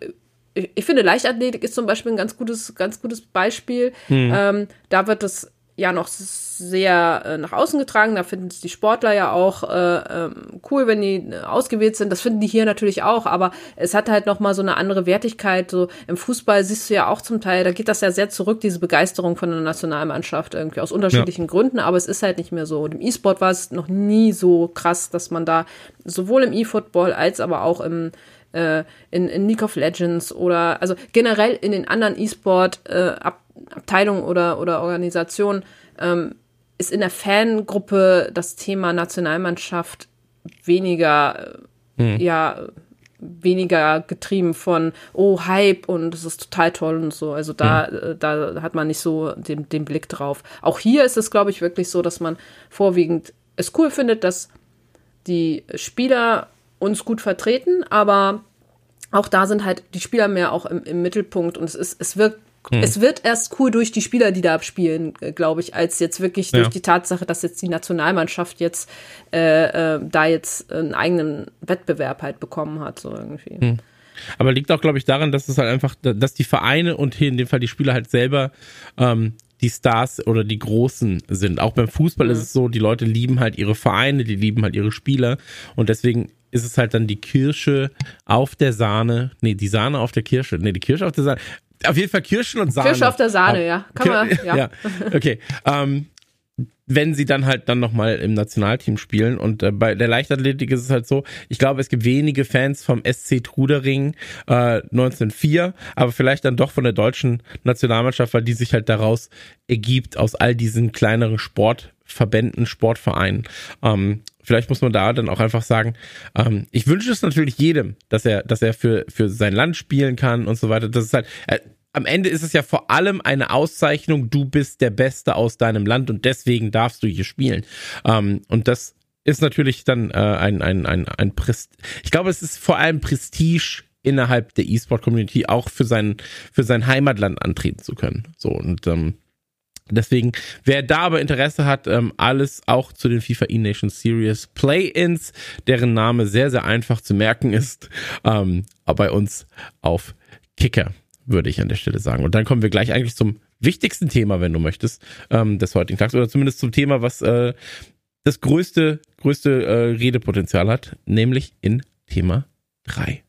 ich finde, Leichtathletik ist zum Beispiel ein ganz gutes, ganz gutes Beispiel. Mhm. Ähm, da wird das ja noch sehr äh, nach außen getragen. Da finden es die Sportler ja auch äh, ähm, cool, wenn die äh, ausgewählt sind. Das finden die hier natürlich auch, aber es hat halt noch mal so eine andere Wertigkeit. So im Fußball siehst du ja auch zum Teil, da geht das ja sehr zurück, diese Begeisterung von der Nationalmannschaft irgendwie aus unterschiedlichen ja. Gründen, aber es ist halt nicht mehr so. Und im E-Sport war es noch nie so krass, dass man da sowohl im E-Football als aber auch im äh, in, in League of Legends oder also generell in den anderen E-Sport-Abteilungen äh, oder, oder Organisationen ähm, ist in der Fangruppe das Thema Nationalmannschaft weniger, hm. ja, weniger getrieben von, oh, Hype und es ist total toll und so. Also da, mhm. da hat man nicht so den, den Blick drauf. Auch hier ist es, glaube ich, wirklich so, dass man vorwiegend es cool findet, dass die Spieler uns gut vertreten, aber auch da sind halt die Spieler mehr auch im, im Mittelpunkt und es ist, es wirkt hm. Es wird erst cool durch die Spieler, die da abspielen, äh, glaube ich, als jetzt wirklich ja. durch die Tatsache, dass jetzt die Nationalmannschaft jetzt äh, äh, da jetzt einen eigenen Wettbewerb halt bekommen hat, so irgendwie. Hm. Aber liegt auch, glaube ich, daran, dass es halt einfach, dass die Vereine und hier in dem Fall die Spieler halt selber ähm, die Stars oder die Großen sind. Auch beim Fußball mhm. ist es so, die Leute lieben halt ihre Vereine, die lieben halt ihre Spieler und deswegen ist es halt dann die Kirsche auf der Sahne. Nee, die Sahne auf der Kirsche. Nee, die Kirsche auf der Sahne. Auf jeden Fall Kirschen und Sahne. Kirsche auf der Sahne, ja. Kann man, ja. ja. Okay. Ähm, wenn sie dann halt dann nochmal im Nationalteam spielen. Und äh, bei der Leichtathletik ist es halt so, ich glaube, es gibt wenige Fans vom SC Trudering äh, 1904, aber vielleicht dann doch von der deutschen Nationalmannschaft, weil die sich halt daraus ergibt aus all diesen kleineren Sportverbänden, Sportvereinen. Ähm, vielleicht muss man da dann auch einfach sagen, ähm, ich wünsche es natürlich jedem, dass er, dass er für, für sein Land spielen kann und so weiter. Das ist halt, äh, am Ende ist es ja vor allem eine Auszeichnung, du bist der Beste aus deinem Land und deswegen darfst du hier spielen. Ähm, und das ist natürlich dann äh, ein, ein, ein, ein Prest ich glaube, es ist vor allem Prestige innerhalb der E-Sport-Community auch für sein, für sein Heimatland antreten zu können. So und ähm, Deswegen, wer da aber Interesse hat, ähm, alles auch zu den FIFA E-Nation Series Play-Ins, deren Name sehr, sehr einfach zu merken ist, ähm, bei uns auf Kicker, würde ich an der Stelle sagen. Und dann kommen wir gleich eigentlich zum wichtigsten Thema, wenn du möchtest, ähm, des heutigen Tags, oder zumindest zum Thema, was äh, das größte, größte äh, Redepotenzial hat, nämlich in Thema 3.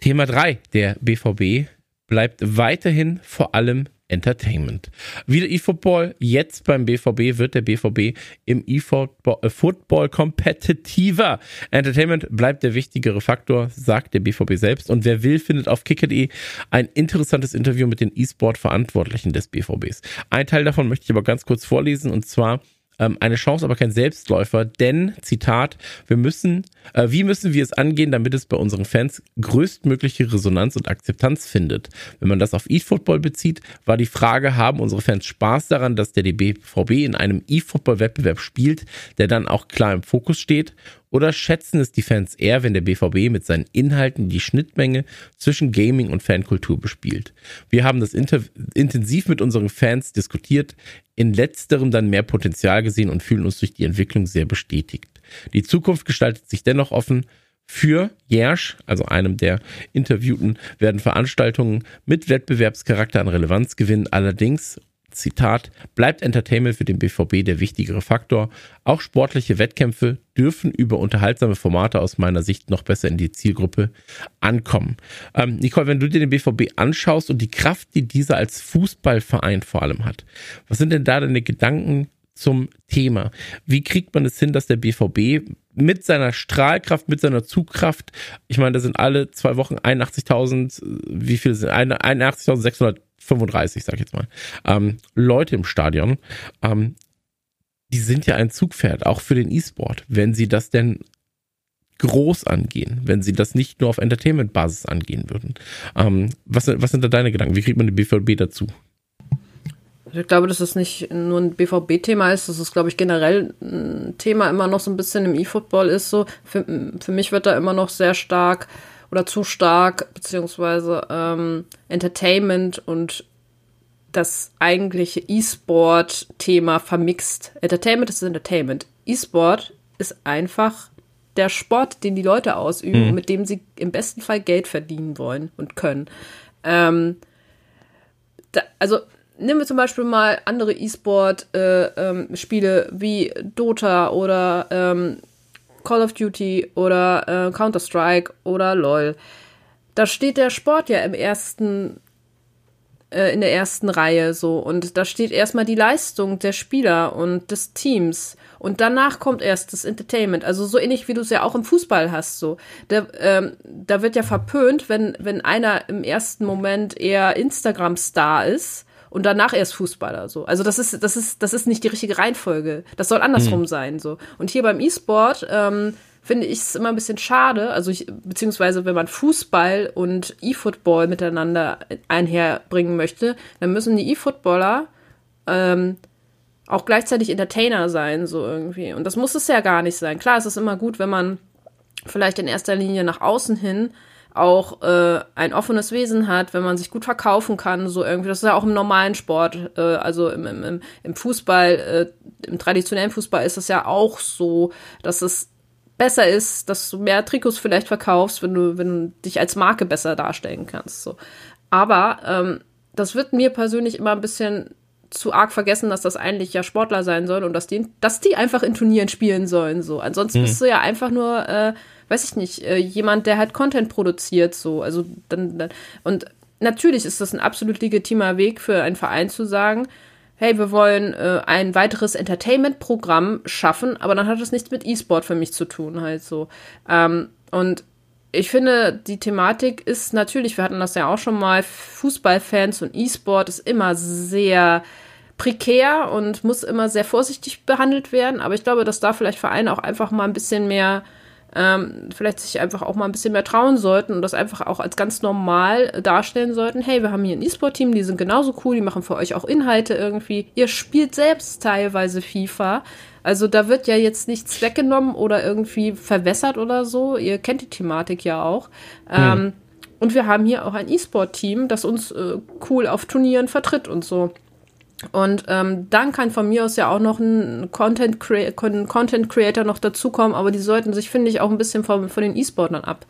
Thema 3, der BVB bleibt weiterhin vor allem Entertainment. Wieder eFootball, jetzt beim BVB wird der BVB im eFootball kompetitiver. Entertainment bleibt der wichtigere Faktor, sagt der BVB selbst. Und wer will, findet auf kicker.de ein interessantes Interview mit den E-Sport-Verantwortlichen des BVBs. Ein Teil davon möchte ich aber ganz kurz vorlesen und zwar ähm, eine Chance, aber kein Selbstläufer, denn, Zitat, wir müssen, äh, wie müssen wir es angehen, damit es bei unseren Fans größtmögliche Resonanz und Akzeptanz findet? Wenn man das auf eFootball bezieht, war die Frage, haben unsere Fans Spaß daran, dass der DBVB in einem eFootball-Wettbewerb spielt, der dann auch klar im Fokus steht? Oder schätzen es die Fans eher, wenn der BVB mit seinen Inhalten die Schnittmenge zwischen Gaming und Fankultur bespielt? Wir haben das intensiv mit unseren Fans diskutiert, in letzterem dann mehr Potenzial gesehen und fühlen uns durch die Entwicklung sehr bestätigt. Die Zukunft gestaltet sich dennoch offen. Für Jersch, also einem der Interviewten, werden Veranstaltungen mit Wettbewerbscharakter an Relevanz gewinnen. Allerdings Zitat, bleibt Entertainment für den BVB der wichtigere Faktor. Auch sportliche Wettkämpfe dürfen über unterhaltsame Formate aus meiner Sicht noch besser in die Zielgruppe ankommen. Ähm, Nicole, wenn du dir den BVB anschaust und die Kraft, die dieser als Fußballverein vor allem hat, was sind denn da deine Gedanken zum Thema? Wie kriegt man es hin, dass der BVB mit seiner Strahlkraft, mit seiner Zugkraft, ich meine, da sind alle zwei Wochen 81.000, wie viel sind 81.635, sag ich jetzt mal, ähm, Leute im Stadion, ähm, die sind ja ein Zugpferd, auch für den E-Sport, wenn sie das denn groß angehen, wenn sie das nicht nur auf Entertainment-Basis angehen würden. Ähm, was, was sind da deine Gedanken? Wie kriegt man den BVB dazu? Ich glaube, dass es nicht nur ein BVB-Thema ist, dass es, glaube ich, generell ein Thema immer noch so ein bisschen im E-Football ist. So für, für mich wird da immer noch sehr stark oder zu stark, beziehungsweise ähm, Entertainment und das eigentliche E-Sport-Thema vermixt. Entertainment ist Entertainment. E-Sport ist einfach der Sport, den die Leute ausüben, mhm. mit dem sie im besten Fall Geld verdienen wollen und können. Ähm, da, also nehmen wir zum Beispiel mal andere E-Sport-Spiele äh, ähm, wie Dota oder ähm, Call of Duty oder äh, Counter-Strike oder LOL. Da steht der Sport ja im ersten äh, in der ersten Reihe so und da steht erstmal die Leistung der Spieler und des Teams und danach kommt erst das Entertainment. Also so ähnlich wie du es ja auch im Fußball hast so. Da, ähm, da wird ja verpönt, wenn wenn einer im ersten Moment eher Instagram Star ist und danach erst Fußballer so. Also das ist das ist das ist nicht die richtige Reihenfolge. Das soll andersrum mhm. sein so. Und hier beim E-Sport ähm, finde ich es immer ein bisschen schade, also ich, beziehungsweise wenn man Fußball und E-Football miteinander einherbringen möchte, dann müssen die E-Footballer ähm, auch gleichzeitig Entertainer sein, so irgendwie. Und das muss es ja gar nicht sein. Klar, es ist immer gut, wenn man vielleicht in erster Linie nach außen hin auch äh, ein offenes Wesen hat, wenn man sich gut verkaufen kann, so irgendwie. Das ist ja auch im normalen Sport, äh, also im, im, im Fußball, äh, im traditionellen Fußball ist es ja auch so, dass es besser ist, dass du mehr Trikots vielleicht verkaufst, wenn du, wenn du dich als Marke besser darstellen kannst. So. Aber ähm, das wird mir persönlich immer ein bisschen zu arg vergessen, dass das eigentlich ja Sportler sein sollen und dass die, dass die einfach in Turnieren spielen sollen. So. Ansonsten mhm. bist du ja einfach nur, äh, weiß ich nicht, äh, jemand, der halt Content produziert. So. Also dann, dann, und natürlich ist das ein absolut legitimer Weg für einen Verein zu sagen, hey, wir wollen äh, ein weiteres Entertainment-Programm schaffen, aber dann hat das nichts mit E-Sport für mich zu tun, halt so. Ähm, und ich finde, die Thematik ist natürlich, wir hatten das ja auch schon mal, Fußballfans und E-Sport ist immer sehr prekär und muss immer sehr vorsichtig behandelt werden, aber ich glaube, dass da vielleicht Vereine auch einfach mal ein bisschen mehr ähm, vielleicht sich einfach auch mal ein bisschen mehr trauen sollten und das einfach auch als ganz normal darstellen sollten. Hey, wir haben hier ein E-Sport-Team, die sind genauso cool, die machen für euch auch Inhalte irgendwie. Ihr spielt selbst teilweise FIFA. Also da wird ja jetzt nichts weggenommen oder irgendwie verwässert oder so. Ihr kennt die Thematik ja auch. Mhm. Ähm, und wir haben hier auch ein E-Sport-Team, das uns äh, cool auf Turnieren vertritt und so. Und ähm, dann kann von mir aus ja auch noch ein Content, Crea Content Creator noch dazukommen, aber die sollten sich, finde ich, auch ein bisschen von, von den E-Sportlern ab,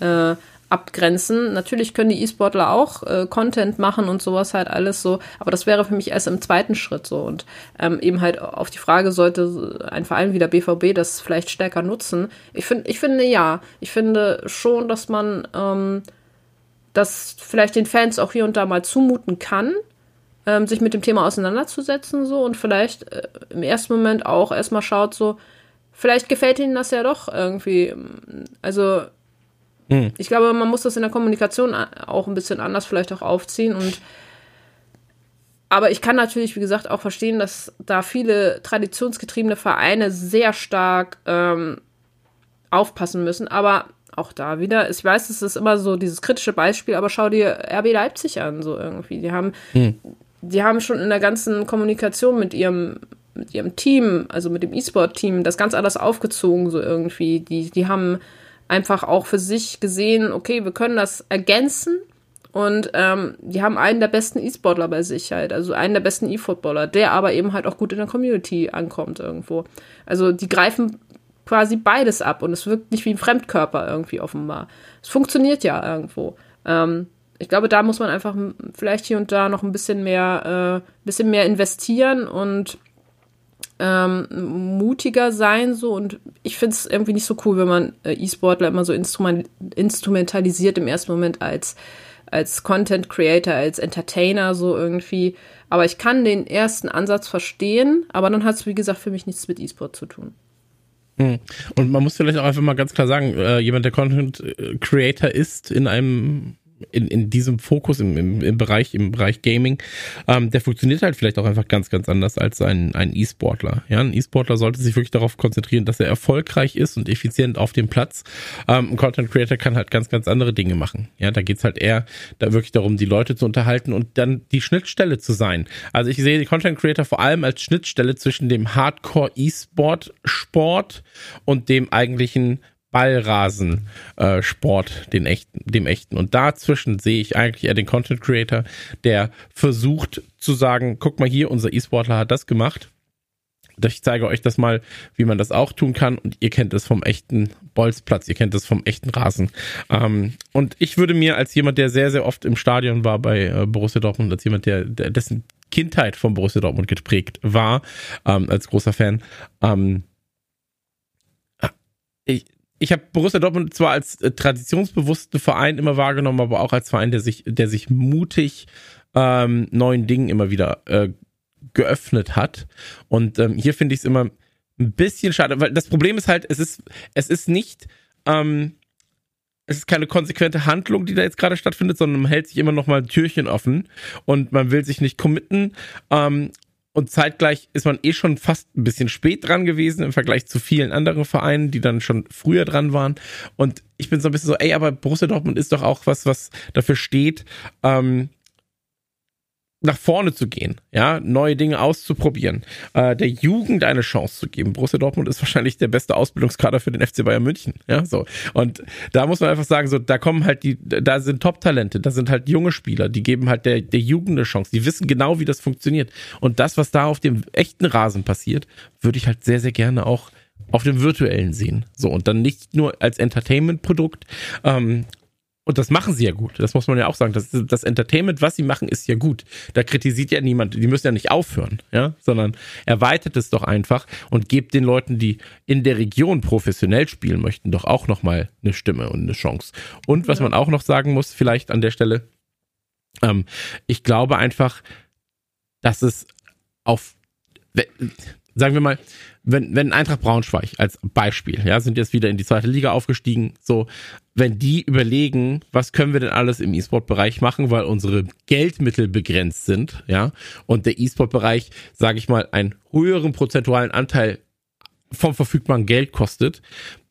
äh, abgrenzen. Natürlich können die E-Sportler auch äh, Content machen und sowas halt alles so, aber das wäre für mich erst im zweiten Schritt so. Und ähm, eben halt auf die Frage, sollte ein Verein wie der BVB das vielleicht stärker nutzen? Ich finde, ich finde ja. Ich finde schon, dass man ähm, das vielleicht den Fans auch hier und da mal zumuten kann ähm, sich mit dem Thema auseinanderzusetzen so und vielleicht äh, im ersten Moment auch erstmal schaut so, vielleicht gefällt ihnen das ja doch irgendwie. Also hm. ich glaube, man muss das in der Kommunikation auch ein bisschen anders vielleicht auch aufziehen und aber ich kann natürlich, wie gesagt, auch verstehen, dass da viele traditionsgetriebene Vereine sehr stark ähm, aufpassen müssen. Aber auch da wieder, ich weiß, es ist immer so dieses kritische Beispiel, aber schau dir RB Leipzig an, so irgendwie. Die haben hm die haben schon in der ganzen Kommunikation mit ihrem mit ihrem Team, also mit dem E-Sport-Team, das ganz anders aufgezogen, so irgendwie. Die, die haben einfach auch für sich gesehen, okay, wir können das ergänzen und ähm, die haben einen der besten E-Sportler bei sich halt, also einen der besten E-Footballer, der aber eben halt auch gut in der Community ankommt irgendwo. Also die greifen quasi beides ab und es wirkt nicht wie ein Fremdkörper irgendwie offenbar. Es funktioniert ja irgendwo. Ähm, ich glaube, da muss man einfach vielleicht hier und da noch ein bisschen mehr, äh, bisschen mehr investieren und ähm, mutiger sein so und ich finde es irgendwie nicht so cool, wenn man äh, E-Sportler immer so instrument instrumentalisiert im ersten Moment als als Content Creator, als Entertainer so irgendwie. Aber ich kann den ersten Ansatz verstehen, aber dann hat es wie gesagt für mich nichts mit E-Sport zu tun. Hm. Und man muss vielleicht auch einfach mal ganz klar sagen, äh, jemand, der Content äh, Creator ist in einem in, in diesem Fokus im, im, im Bereich, im Bereich Gaming, ähm, der funktioniert halt vielleicht auch einfach ganz, ganz anders als ein, ein E-Sportler. Ja, ein E-Sportler sollte sich wirklich darauf konzentrieren, dass er erfolgreich ist und effizient auf dem Platz. Ähm, ein Content Creator kann halt ganz, ganz andere Dinge machen. Ja, da geht's halt eher da wirklich darum, die Leute zu unterhalten und dann die Schnittstelle zu sein. Also ich sehe die Content Creator vor allem als Schnittstelle zwischen dem Hardcore E-Sport Sport und dem eigentlichen Ballrasen-Sport, äh, den echten, dem echten. Und dazwischen sehe ich eigentlich eher den Content Creator, der versucht zu sagen, guck mal hier, unser E-Sportler hat das gemacht. Ich zeige euch das mal, wie man das auch tun kann. Und ihr kennt es vom echten Bolzplatz, ihr kennt es vom echten Rasen. Ähm, und ich würde mir als jemand, der sehr, sehr oft im Stadion war bei äh, Borussia Dortmund, als jemand, der, der dessen Kindheit von Borussia Dortmund geprägt war, ähm, als großer Fan, ähm, ich, ich habe Borussia Dortmund zwar als äh, traditionsbewussten Verein immer wahrgenommen, aber auch als Verein, der sich, der sich mutig ähm, neuen Dingen immer wieder äh, geöffnet hat. Und ähm, hier finde ich es immer ein bisschen schade, weil das Problem ist halt, es ist, es ist nicht, ähm, es ist keine konsequente Handlung, die da jetzt gerade stattfindet, sondern man hält sich immer noch mal Türchen offen und man will sich nicht committen. Ähm, und zeitgleich ist man eh schon fast ein bisschen spät dran gewesen im Vergleich zu vielen anderen Vereinen, die dann schon früher dran waren. Und ich bin so ein bisschen so, ey, aber Borussia Dortmund ist doch auch was, was dafür steht, ähm, nach vorne zu gehen, ja, neue Dinge auszuprobieren, äh, der Jugend eine Chance zu geben. Borussia Dortmund ist wahrscheinlich der beste Ausbildungskader für den FC Bayern München, ja, so. Und da muss man einfach sagen, so, da kommen halt die, da sind Top-Talente, da sind halt junge Spieler, die geben halt der, der Jugend eine Chance, die wissen genau, wie das funktioniert. Und das, was da auf dem echten Rasen passiert, würde ich halt sehr, sehr gerne auch auf dem virtuellen sehen. So, und dann nicht nur als Entertainment-Produkt, ähm, und das machen sie ja gut. Das muss man ja auch sagen. Das, das Entertainment, was sie machen, ist ja gut. Da kritisiert ja niemand. Die müssen ja nicht aufhören, ja, sondern erweitert es doch einfach und gebt den Leuten, die in der Region professionell spielen möchten, doch auch nochmal eine Stimme und eine Chance. Und was ja. man auch noch sagen muss, vielleicht an der Stelle, ähm, ich glaube einfach, dass es auf, sagen wir mal, wenn, wenn Eintracht Braunschweig als Beispiel, ja, sind jetzt wieder in die zweite Liga aufgestiegen, so, wenn die überlegen, was können wir denn alles im E-Sport-Bereich machen, weil unsere Geldmittel begrenzt sind, ja, und der E-Sport-Bereich, sage ich mal, einen höheren prozentualen Anteil vom verfügbaren Geld kostet,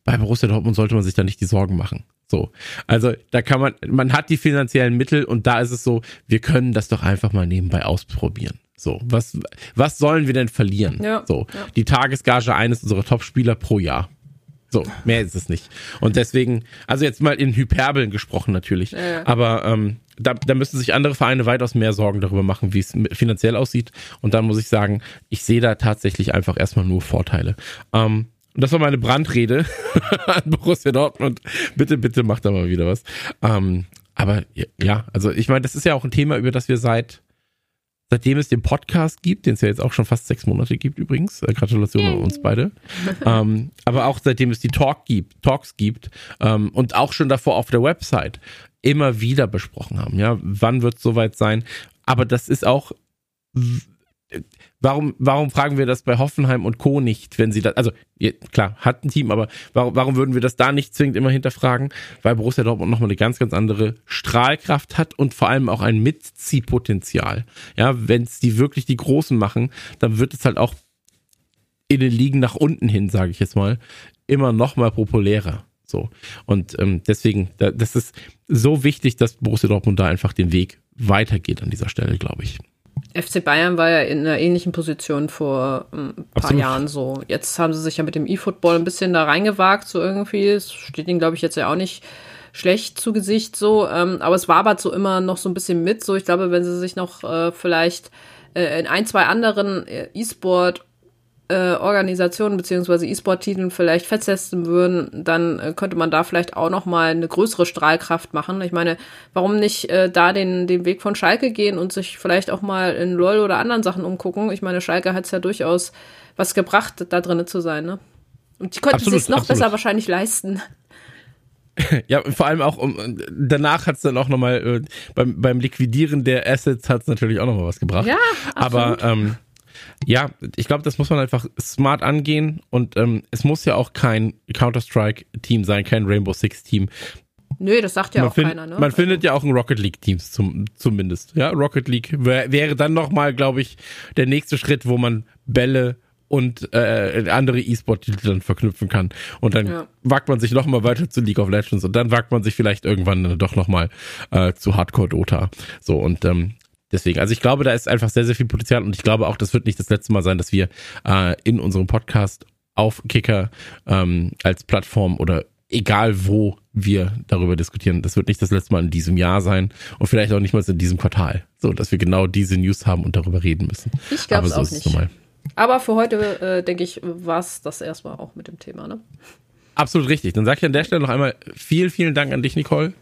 bei Borussia Dortmund sollte man sich da nicht die Sorgen machen. So. Also, da kann man, man hat die finanziellen Mittel und da ist es so, wir können das doch einfach mal nebenbei ausprobieren. So, was, was sollen wir denn verlieren? Ja, so, ja. die Tagesgage eines unserer Top-Spieler pro Jahr. So, mehr ist es nicht. Und deswegen, also jetzt mal in Hyperbeln gesprochen natürlich, ja. aber ähm, da, da müssen sich andere Vereine weitaus mehr Sorgen darüber machen, wie es finanziell aussieht. Und dann muss ich sagen, ich sehe da tatsächlich einfach erstmal nur Vorteile. Ähm, und das war meine Brandrede an Borussia Dortmund. Bitte, bitte macht da mal wieder was. Ähm, aber ja, also ich meine, das ist ja auch ein Thema, über das wir seit seitdem es den Podcast gibt, den es ja jetzt auch schon fast sechs Monate gibt übrigens, äh, Gratulation an uns beide, ähm, aber auch seitdem es die Talk gibt, Talks gibt ähm, und auch schon davor auf der Website immer wieder besprochen haben. Ja, wann wird es soweit sein? Aber das ist auch warum, warum fragen wir das bei Hoffenheim und Co. nicht, wenn sie das, also klar, hat ein Team, aber warum, warum würden wir das da nicht zwingend immer hinterfragen? Weil Borussia Dortmund nochmal eine ganz, ganz andere Strahlkraft hat und vor allem auch ein Mitziehpotenzial. Ja, wenn es die wirklich die Großen machen, dann wird es halt auch in den Ligen nach unten hin, sage ich jetzt mal, immer noch mal populärer. So. Und ähm, deswegen, das ist so wichtig, dass Borussia Dortmund da einfach den Weg weitergeht an dieser Stelle, glaube ich. FC Bayern war ja in einer ähnlichen Position vor ähm, ein paar Absolut. Jahren so. Jetzt haben sie sich ja mit dem E-Football ein bisschen da reingewagt, so irgendwie. Es steht ihnen, glaube ich, jetzt ja auch nicht schlecht zu Gesicht so. Ähm, aber es wabert so immer noch so ein bisschen mit. So, ich glaube, wenn sie sich noch äh, vielleicht äh, in ein, zwei anderen äh, E-Sport äh, Organisationen beziehungsweise E-Sport-Titeln vielleicht festsetzen würden, dann äh, könnte man da vielleicht auch noch mal eine größere Strahlkraft machen. Ich meine, warum nicht äh, da den, den Weg von Schalke gehen und sich vielleicht auch mal in LOL oder anderen Sachen umgucken? Ich meine, Schalke hat es ja durchaus was gebracht, da drinnen zu sein, ne? Und die könnten sich noch absolut. besser wahrscheinlich leisten. Ja, vor allem auch um, danach hat es dann auch nochmal äh, beim, beim Liquidieren der Assets hat es natürlich auch nochmal was gebracht. Ja, absolut. Aber ähm, ja, ich glaube, das muss man einfach smart angehen und ähm, es muss ja auch kein Counter-Strike-Team sein, kein Rainbow Six-Team. Nö, das sagt ja man auch find, keiner, ne? Man also. findet ja auch ein Rocket League-Team zum, zumindest. Ja, Rocket League wär, wäre dann nochmal, glaube ich, der nächste Schritt, wo man Bälle und äh, andere E-Sport-Titel dann verknüpfen kann. Und dann ja. wagt man sich nochmal weiter zu League of Legends und dann wagt man sich vielleicht irgendwann doch nochmal äh, zu Hardcore Dota. So, und ähm, Deswegen, also ich glaube, da ist einfach sehr, sehr viel Potenzial und ich glaube auch, das wird nicht das letzte Mal sein, dass wir äh, in unserem Podcast auf Kicker ähm, als Plattform oder egal wo wir darüber diskutieren, das wird nicht das letzte Mal in diesem Jahr sein und vielleicht auch nicht mal in diesem Quartal, so dass wir genau diese News haben und darüber reden müssen. Ich glaube es so auch nicht. Aber für heute, äh, denke ich, war es das erstmal auch mit dem Thema. Ne? Absolut richtig. Dann sage ich an der Stelle noch einmal vielen, vielen Dank an dich, Nicole.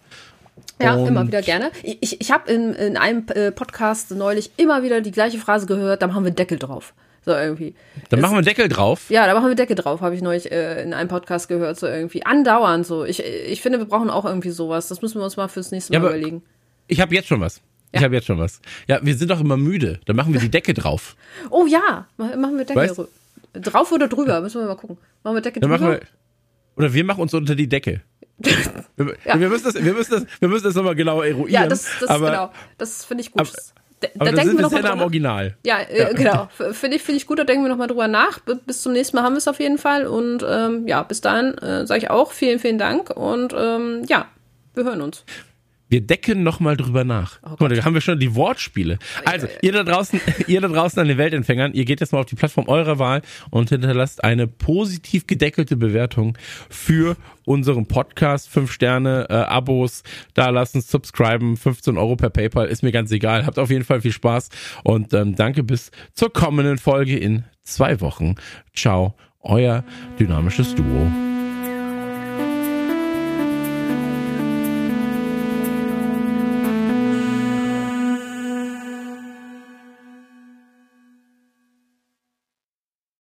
Ja, und immer wieder gerne. Ich, ich habe in, in einem äh, Podcast neulich immer wieder die gleiche Phrase gehört, da machen wir Deckel drauf. So irgendwie. Dann machen wir Deckel drauf? Ja, da machen wir Deckel drauf, habe ich neulich äh, in einem Podcast gehört, so irgendwie. Andauernd so. Ich, ich finde, wir brauchen auch irgendwie sowas. Das müssen wir uns mal fürs nächste Mal ja, überlegen. Ich habe jetzt schon was. Ja. Ich habe jetzt schon was. Ja, wir sind doch immer müde. Dann machen wir die Decke drauf. Oh ja, machen wir Decke weißt? drauf oder drüber, müssen wir mal gucken. Machen wir Decke Dann drüber. Wir, oder wir machen uns unter die Decke. Wir, ja. wir, müssen das, wir müssen das, wir müssen das nochmal genauer eruieren. Ja, das, das aber, genau. Das finde ich gut. Aber, da, aber da denken wir noch mal am Original. Ja, äh, ja. genau. Finde ich, finde ich gut, da denken wir nochmal drüber nach. Bis zum nächsten Mal haben wir es auf jeden Fall. Und ähm, ja, bis dahin äh, sage ich auch vielen, vielen Dank. Und ähm, ja, wir hören uns. Wir decken nochmal drüber nach. Oh Guck mal, da haben wir schon die Wortspiele. Also, ihr da draußen, ihr da draußen an den Weltempfängern, ihr geht jetzt mal auf die Plattform eurer Wahl und hinterlasst eine positiv gedeckelte Bewertung für unseren Podcast. Fünf Sterne, äh, Abos, da lassen, subscriben, 15 Euro per PayPal, ist mir ganz egal. Habt auf jeden Fall viel Spaß und ähm, danke bis zur kommenden Folge in zwei Wochen. Ciao, euer dynamisches Duo.